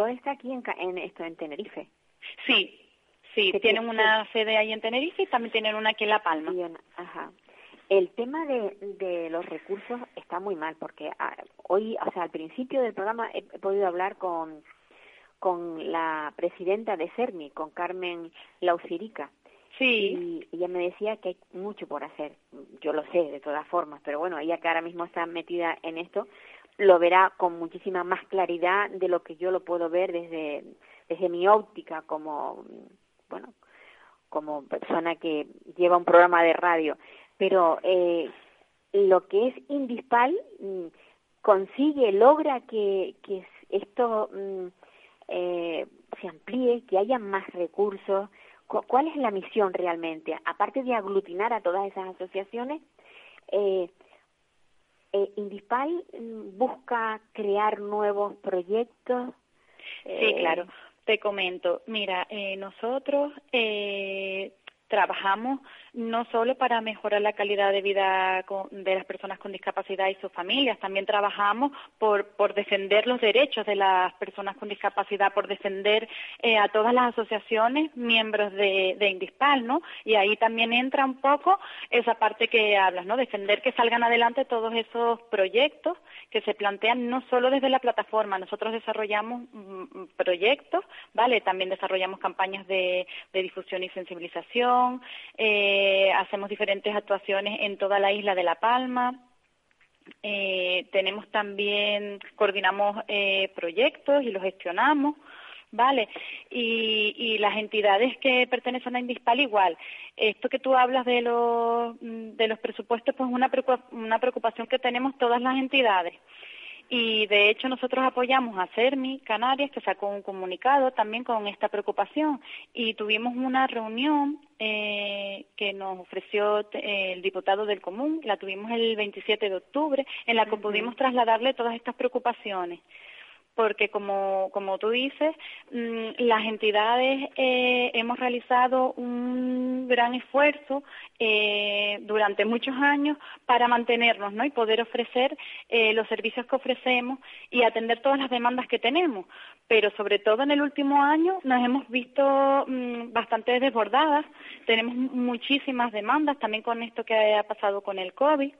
está aquí en, esto en Tenerife. Sí, sí, tienen una sede ahí en Tenerife y también tienen una aquí en La Palma. ajá. El tema de, de, los recursos está muy mal porque ah, hoy, o sea, al principio del programa he, podido hablar con, con la presidenta de CERMI, con Carmen Lausirica, Sí. Y ella me decía que hay mucho por hacer. Yo lo sé, de todas formas, pero bueno, ella que ahora mismo está metida en esto, lo verá con muchísima más claridad de lo que yo lo puedo ver desde, desde mi óptica como, bueno, como persona que lleva un programa de radio. Pero eh, lo que es Indispal mm, consigue, logra que, que esto mm, eh, se amplíe, que haya más recursos, ¿Cuál es la misión realmente? Aparte de aglutinar a todas esas asociaciones, eh, Eh, ¿Indispal busca crear nuevos proyectos? Sí, eh, claro. Te comento, mira, eh, nosotros eh, trabajamos no solo para mejorar la calidad de vida de las personas con discapacidad y sus familias, también trabajamos por, defender los derechos de las personas con discapacidad, por defender eh, a todas las asociaciones miembros de, Indispal, ¿no? Y ahí también entra un poco esa parte que hablas, ¿no? Defender que salgan adelante todos esos proyectos que se plantean no solo desde la plataforma, nosotros desarrollamos mm, mm, proyectos, ¿vale? También desarrollamos campañas de, de difusión y sensibilización, eh, eh, hacemos diferentes actuaciones en toda la isla de La Palma. Eh, tenemos también, coordinamos eh, proyectos y los gestionamos. Vale, y, las entidades que pertenecen a Indispal igual. Esto que tú hablas de los, de los presupuestos, pues una una preocupación que tenemos todas las entidades. Y de hecho nosotros apoyamos a CERMI Canarias, que sacó un comunicado también con esta preocupación. Y tuvimos una reunión eh, que nos ofreció eh, el diputado del Común, la tuvimos el 27 de octubre, en la que pudimos trasladarle todas estas preocupaciones porque como, como tú dices, mm, las entidades eh, hemos realizado un gran esfuerzo eh, durante muchos años para mantenernos ¿no? y poder ofrecer eh, los servicios que ofrecemos y atender todas las demandas que tenemos. Pero sobre todo en el último año nos hemos visto mm, bastante desbordadas, tenemos muchísimas demandas, también con esto que ha pasado con el COVID.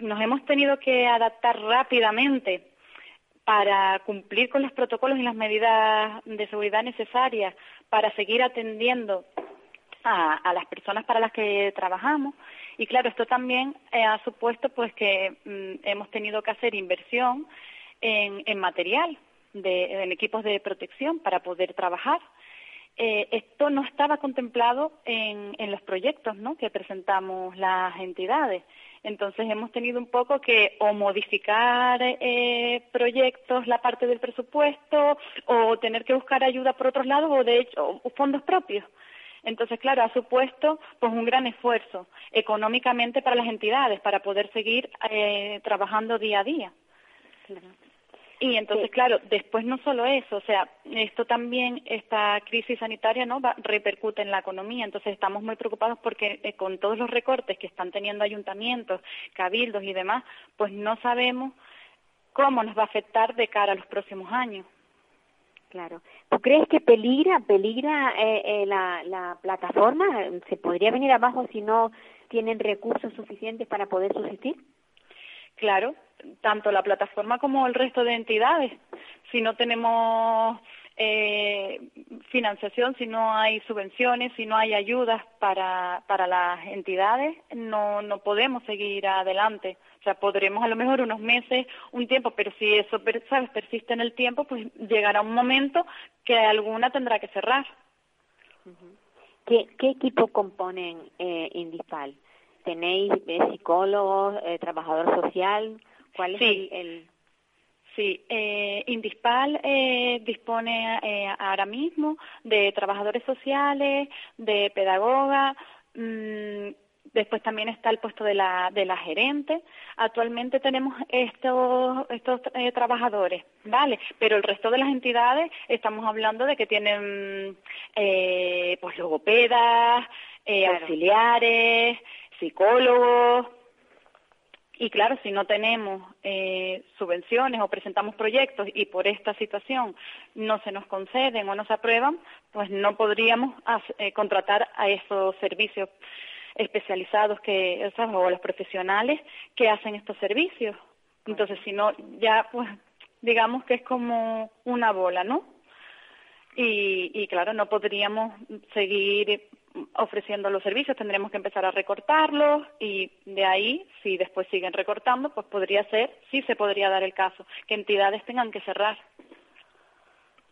nos hemos tenido que adaptar rápidamente para cumplir con los protocolos y las medidas de seguridad necesarias para seguir atendiendo a, las personas para las que trabajamos. Y claro, esto también eh, ha supuesto pues que mm, hemos tenido que hacer inversión en, material, en equipos de protección para poder trabajar. Eh, esto no estaba contemplado en, en los proyectos ¿no? que presentamos las entidades. Entonces hemos tenido un poco que o modificar eh, proyectos, la parte del presupuesto, o tener que buscar ayuda por otros lados, o de hecho fondos propios. Entonces, claro, ha supuesto pues un gran esfuerzo económicamente para las entidades para poder seguir eh, trabajando día a día. Y entonces, claro, después no solo eso, o sea, esto también, esta crisis sanitaria, ¿no? Va, repercute en la economía. Entonces, estamos muy preocupados porque eh, con todos los recortes que están teniendo ayuntamientos, cabildos y demás, pues no sabemos cómo nos va a afectar de cara a los próximos años. Claro. ¿Tú crees que peligra, peligra eh, eh, la, la plataforma? ¿Se podría venir abajo si no tienen recursos suficientes para poder subsistir? Claro, tanto la plataforma como el resto de entidades. Si no tenemos eh, financiación, si no hay subvenciones, si no hay ayudas para, para las entidades, no, no podemos seguir adelante. O sea, podremos a lo mejor unos meses, un tiempo, pero si eso ¿sabes? persiste en el tiempo, pues llegará un momento que alguna tendrá que cerrar. ¿Qué, equipo componen eh? ¿Tenéis psicólogos, eh, trabajador social? ¿Cuál es sí. el, Sí, eh, Indispal eh, dispone eh, ahora mismo de trabajadores sociales, de pedagoga, mmm, después también está el puesto de la, de la gerente. Actualmente tenemos estos, estos eh, trabajadores, ¿vale? Pero el resto de las entidades estamos hablando de que tienen eh, pues logopedas, eh, auxiliares, psicólogos, y claro, si no tenemos eh, subvenciones o presentamos proyectos y por esta situación no se nos conceden o no se aprueban, pues no podríamos eh, contratar a esos servicios especializados que, o a los profesionales que hacen estos servicios. Entonces, si no, ya pues digamos que es como una bola, ¿no? Y, y claro, no podríamos seguir ofreciendo los servicios, tendremos que empezar a recortarlos y de ahí, si después siguen recortando, pues podría ser, sí se podría dar el caso, que entidades tengan que cerrar.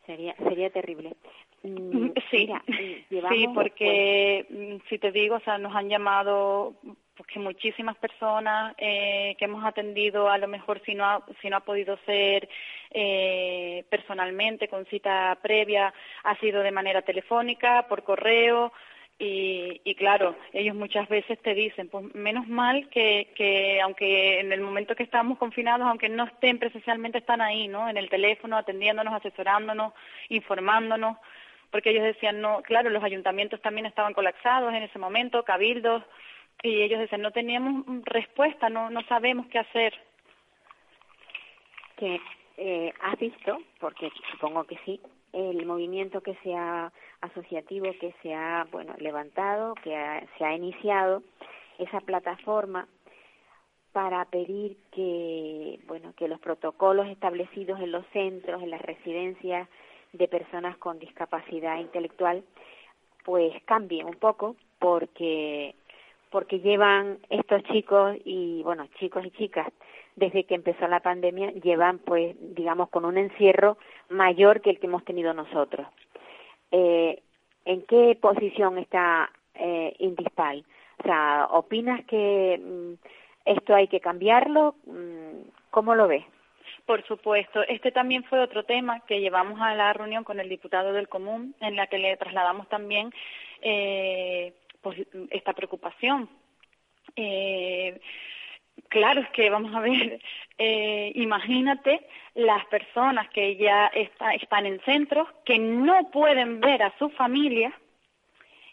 Sería, sería terrible. Mm, sí, sí, porque mm, si te digo, o sea, nos han llamado porque muchísimas personas eh, que hemos atendido, a lo mejor si no ha, si no ha podido ser eh, personalmente con cita previa, ha sido de manera telefónica, por correo, Y, y, claro, ellos muchas veces te dicen, pues menos mal que, que aunque en el momento que estamos confinados, aunque no estén presencialmente, están ahí, ¿no? En el teléfono, atendiéndonos, asesorándonos, informándonos, porque ellos decían, no, claro, los ayuntamientos también estaban colapsados en ese momento, cabildos, y ellos decían, no teníamos respuesta, no, no sabemos qué hacer. Que eh, has visto, porque supongo que sí, el movimiento que se ha asociativo que se ha bueno levantado, que se ha iniciado esa plataforma para pedir que bueno que los protocolos establecidos en los centros, en las residencias de personas con discapacidad intelectual, pues cambien un poco porque porque llevan estos chicos y bueno chicos y chicas desde que empezó la pandemia llevan pues digamos con un encierro mayor que el que hemos tenido nosotros. Eh, ¿En qué posición está eh, Indispal? O sea, ¿opinas que mm, esto hay que cambiarlo? Mm, ¿Cómo lo ves? Por supuesto. Este también fue otro tema que llevamos a la reunión con el diputado del Común, en la que le trasladamos también eh, pues, esta preocupación. Eh, Claro, es que vamos a ver, eh, imagínate las personas que ya están en centros, que no pueden ver a su familia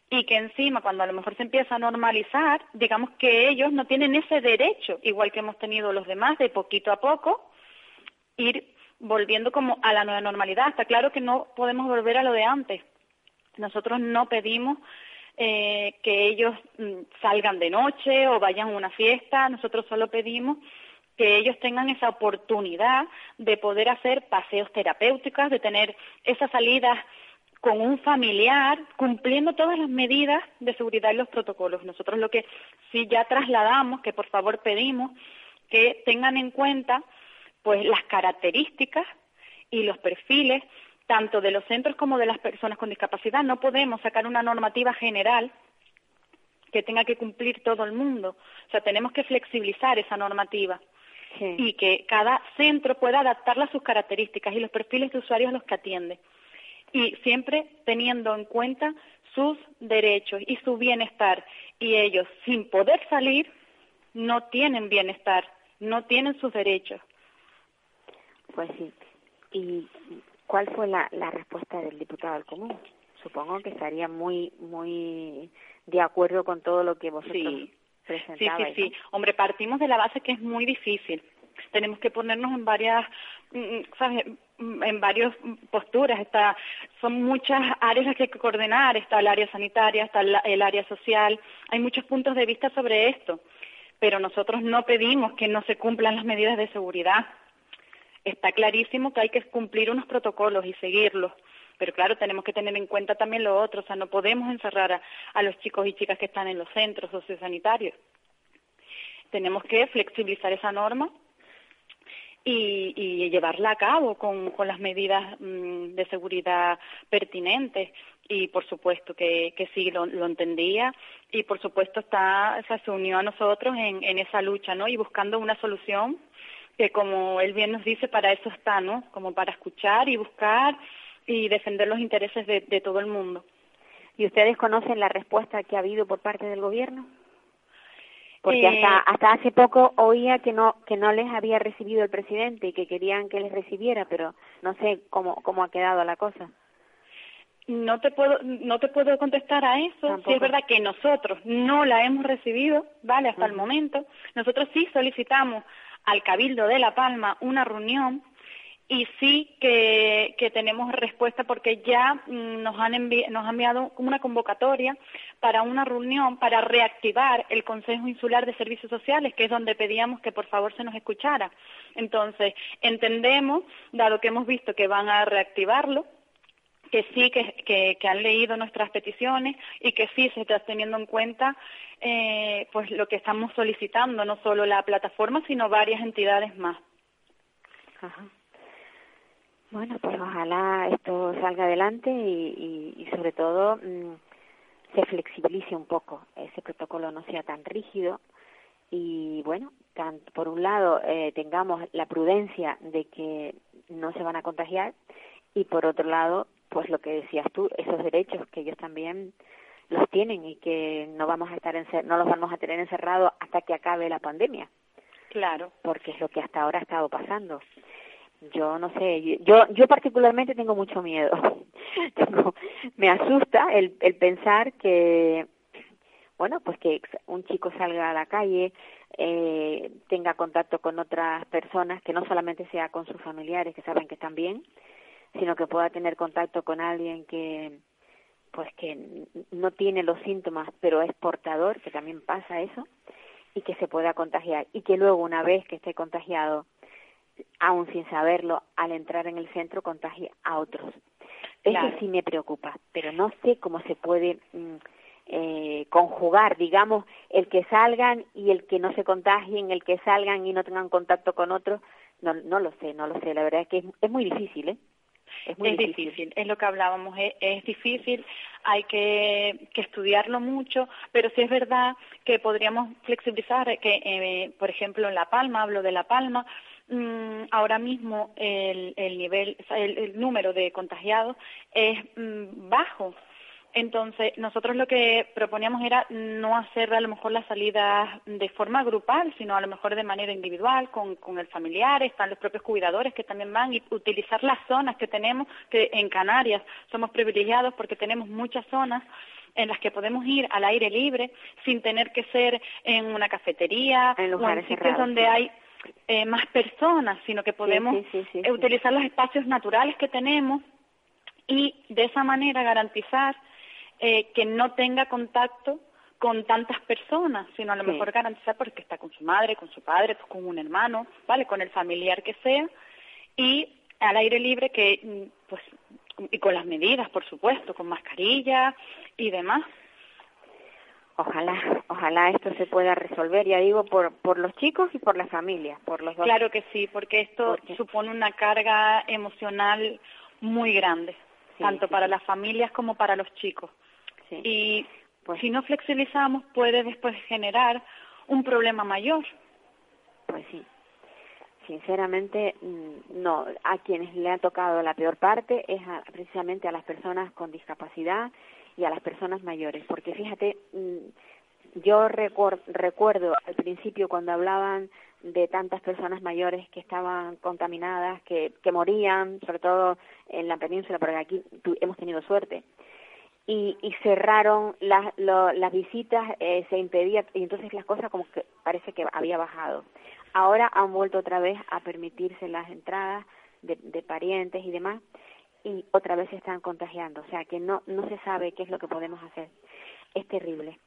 y que encima cuando a lo mejor se empieza a normalizar, digamos que ellos no tienen ese derecho, igual que hemos tenido los demás, de poquito a poco ir volviendo como a la nueva normalidad. Está claro que no podemos volver a lo de antes. Nosotros no pedimos eh, que ellos mm, salgan de noche o vayan a una fiesta. Nosotros solo pedimos que ellos tengan esa oportunidad de poder hacer paseos terapéuticos, de tener esas salidas con un familiar, cumpliendo todas las medidas de seguridad y los protocolos. Nosotros lo que sí ya trasladamos, que por favor pedimos, que tengan en cuenta pues las características y los perfiles tanto de los centros como de las personas con discapacidad. No podemos sacar una normativa general que tenga que cumplir todo el mundo. O sea, tenemos que flexibilizar esa normativa y que cada centro pueda adaptarla a sus características y los perfiles de usuarios a los que atiende. Y siempre teniendo en cuenta sus derechos y su bienestar. Y ellos, sin poder salir, no tienen bienestar, no tienen sus derechos. Pues sí. Y ¿Cuál fue la, la respuesta del diputado del común? Supongo que estaría muy, muy de acuerdo con todo lo que vosotros sí. Sí, sí, sí. Hombre, partimos de la base que es muy difícil. Tenemos que ponernos en varias, mm, mm, ¿sabes? Mm, en varias posturas. Está, son muchas áreas las que hay que coordinar. Está el área sanitaria, está el área social. Hay muchos puntos de vista sobre esto. Pero nosotros no pedimos que no se cumplan las medidas de seguridad está clarísimo que hay que cumplir unos protocolos y seguirlos. Pero claro, tenemos que tener en cuenta también lo otro, o sea, no podemos encerrar a, los chicos y chicas que están en los centros sociosanitarios. Tenemos que flexibilizar esa norma y, llevarla a cabo con, las medidas mm, de seguridad pertinentes y por supuesto que, sí lo, entendía y por supuesto está se unió a nosotros en esa lucha no y buscando una solución que como él bien nos dice, para eso está, ¿no? Como para escuchar y buscar y defender los intereses de, todo el mundo. ¿Y ustedes conocen la respuesta que ha habido por parte del gobierno? Porque eh, hasta, hasta hace poco oía que no que no les había recibido el presidente y que querían que les recibiera, pero no sé cómo cómo ha quedado la cosa. No te puedo no te puedo contestar a eso. Sí es verdad que nosotros no la hemos recibido, vale, hasta el momento. Nosotros sí solicitamos al Cabildo de La Palma una reunión y sí que, tenemos respuesta porque ya mm, nos han, nos han enviado una convocatoria para una reunión para reactivar el Consejo Insular de Servicios Sociales, que es donde pedíamos que por favor se nos escuchara. Entonces, entendemos, dado que hemos visto que van a reactivarlo, que sí que, han leído nuestras peticiones y que sí se está teniendo en cuenta eh, pues lo que estamos solicitando, no solo la plataforma, sino varias entidades más. Bueno, pues ojalá esto salga adelante y, sobre todo mm, se flexibilice un poco, ese protocolo no sea tan rígido y bueno, por un lado eh, tengamos la prudencia de que no se van a contagiar y por otro lado pues lo que decías tú, esos derechos que ellos también los tienen y que no vamos a estar no los vamos a tener encerrados hasta que acabe la pandemia. Claro. Porque es lo que hasta ahora ha estado pasando. Yo no sé, yo yo particularmente tengo mucho miedo. me asusta el, el pensar que bueno, pues que un chico salga a la calle, eh, tenga contacto con otras personas, que no solamente sea con sus familiares que saben que están bien, sino que pueda tener contacto con alguien que pues que no tiene los síntomas pero es portador, que también pasa eso, y que se pueda contagiar y que luego una vez que esté contagiado, aún sin saberlo, al entrar en el centro contagie a otros. Eso sí me preocupa, pero no sé cómo se puede mm, eh, conjugar, digamos, el que salgan y el que no se contagien, el que salgan y no tengan contacto con otros, no, no lo sé, no lo sé, la verdad es que es, muy difícil, ¿eh? Es muy difícil. es lo que hablábamos, es, difícil, hay que, que, estudiarlo mucho, pero sí es verdad que podríamos flexibilizar, que eh, por ejemplo en La Palma, hablo de La Palma, ahora mismo el, el nivel, el, número de contagiados es mm, bajo, entonces, nosotros lo que proponíamos era no hacer a lo mejor las salidas de forma grupal, sino a lo mejor de manera individual, con, con el familiar, están los propios cuidadores que también van, y utilizar las zonas que tenemos, que en Canarias somos privilegiados porque tenemos muchas zonas en las que podemos ir al aire libre sin tener que ser en una cafetería en o en sitios donde hay eh, más personas, sino que podemos utilizar los espacios naturales que tenemos y de esa manera garantizar eh, que no tenga contacto con tantas personas, sino a lo mejor garantizar porque está con su madre, con su padre, pues con un hermano, ¿vale? Con el familiar que sea y al aire libre que mm, pues y con las medidas, por supuesto, con mascarilla y demás. Ojalá, ojalá esto se pueda resolver, ya digo, por, por los chicos y por las familias, por los dos. Claro que sí, porque esto supone una carga emocional muy grande, tanto para las familias como para los chicos. Y pues si no flexibilizamos puede después generar un problema mayor. Pues sí. Sinceramente, mm, no. A quienes le ha tocado la peor parte es precisamente a las personas con discapacidad y a las personas mayores. Porque fíjate, mm, yo recuerdo al principio cuando hablaban de tantas personas mayores que estaban contaminadas, que, que morían, sobre todo en la península, porque aquí hemos tenido suerte y, y cerraron las, las visitas, eh, se impedía, y entonces las cosas como que parece que había bajado. Ahora han vuelto otra vez a permitirse las entradas de, de parientes y demás, y otra vez se están contagiando, o sea que no, no se sabe qué es lo que podemos hacer. Es terrible.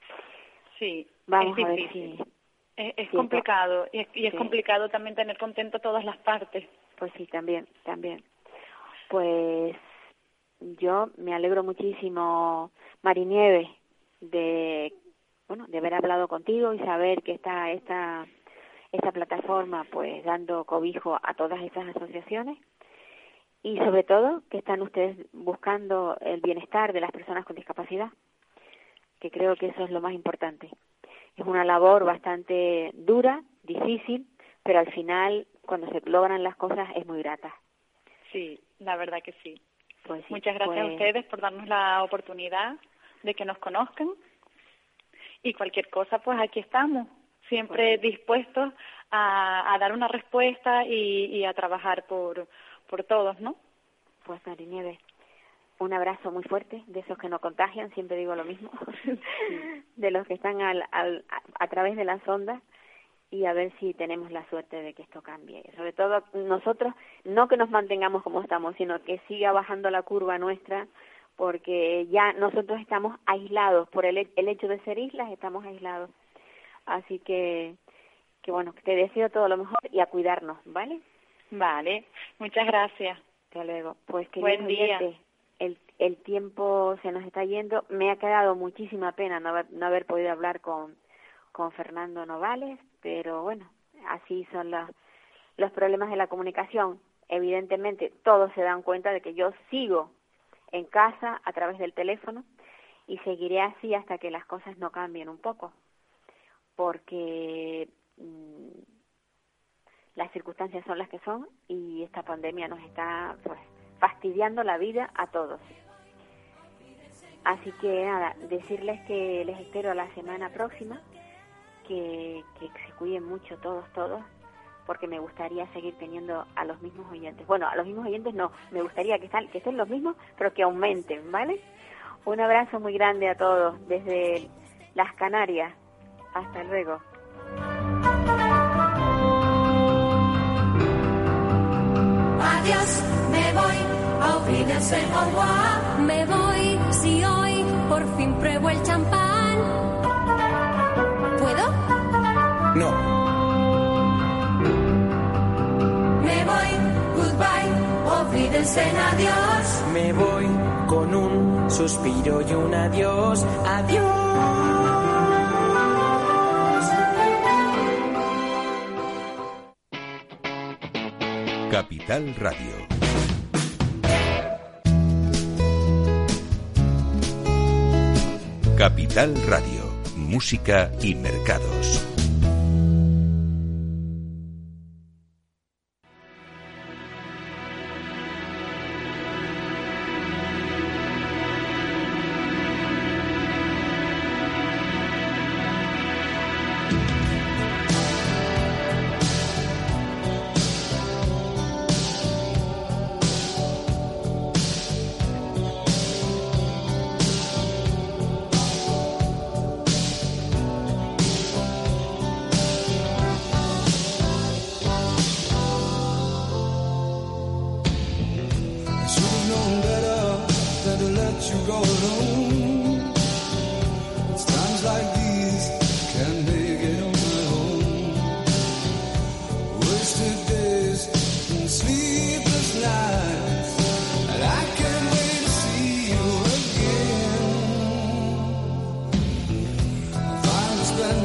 Sí, Vamos es a ver si... Es, complicado, y es, y es complicado también tener contento a todas las partes. Pues sí, también, también. Pues yo me alegro muchísimo, Marinieves, de bueno, de haber hablado contigo y saber que está esta esta plataforma pues dando cobijo a todas estas asociaciones y sobre todo que están ustedes buscando el bienestar de las personas con discapacidad, que creo que eso es lo más importante. Es una labor bastante dura, difícil, pero al final cuando se logran las cosas es muy grata. Sí, la verdad que sí. Pues Muchas gracias a pues ustedes por darnos la oportunidad de que nos conozcan. Y cualquier cosa, pues aquí estamos, siempre pues dispuestos a, a, dar una respuesta y, y, a trabajar por, por todos, ¿no? Pues Marinieves, un abrazo muy fuerte de esos que no contagian, siempre digo lo mismo, de los que están al, al, a, a través de las ondas y a ver si tenemos la suerte de que esto cambie. Sobre todo nosotros, no que nos mantengamos como estamos, sino que siga bajando la curva nuestra, porque ya nosotros estamos aislados, por el, el hecho de ser islas estamos aislados. Así que, que bueno, te deseo todo lo mejor y a cuidarnos, ¿vale? Vale, muchas gracias. Hasta luego. Pues que Buen día. el, el tiempo se nos está yendo. Me ha quedado muchísima pena no haber, no haber podido hablar con, con Fernando Novales, pero bueno, así son los, los problemas de la comunicación. Evidentemente, todos se dan cuenta de que yo sigo en casa a través del teléfono y seguiré así hasta que las cosas no cambien un poco, porque mmm, las circunstancias son las que son y esta pandemia nos está pues fastidiando la vida a todos. Así que nada, decirles que les espero la semana próxima, que, que se cuiden mucho todos, todos, porque me gustaría seguir teniendo a los mismos oyentes. Bueno, a los mismos oyentes no, me gustaría que, están, que estén los mismos, pero que aumenten, ¿vale? Un abrazo muy grande a todos desde las Canarias. Hasta luego. Adiós, me voy, auf Wiedersehen, au revoir. Me voy, si hoy por fin pruebo el champán. ¿Puedo? No. Me voy, goodbye, auf Wiedersehen, adiós. Me voy con un suspiro y un adiós, adiós. Capital Radio. Capital Radio. Música y mercados.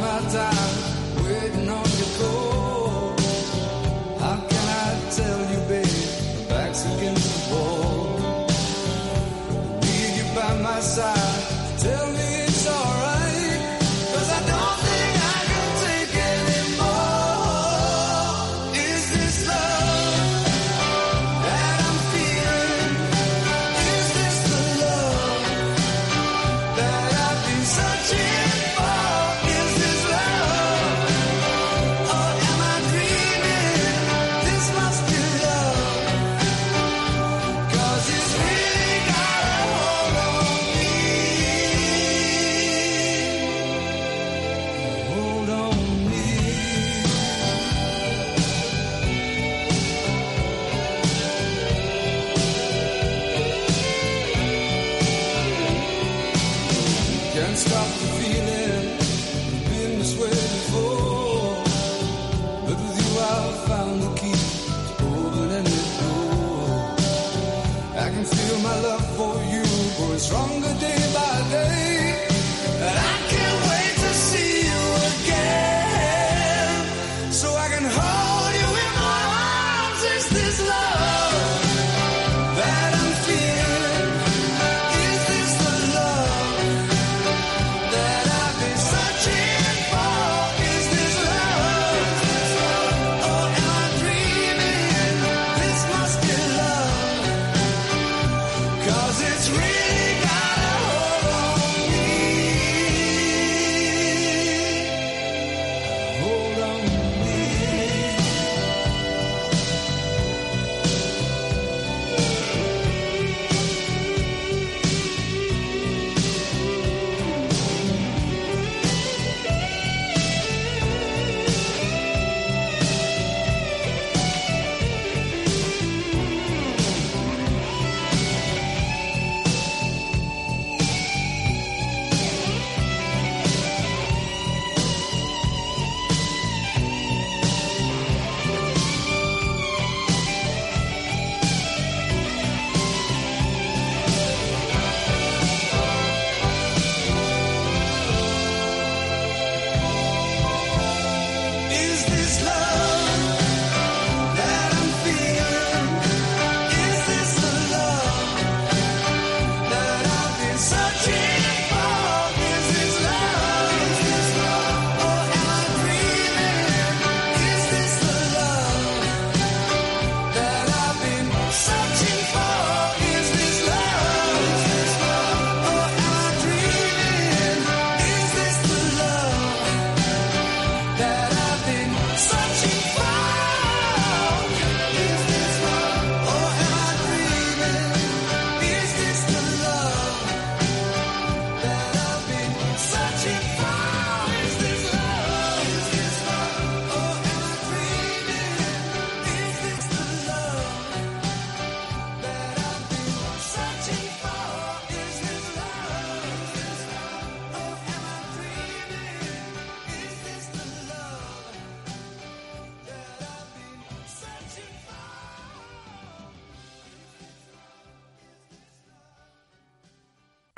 I die waiting on your call.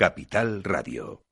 Capital Radio.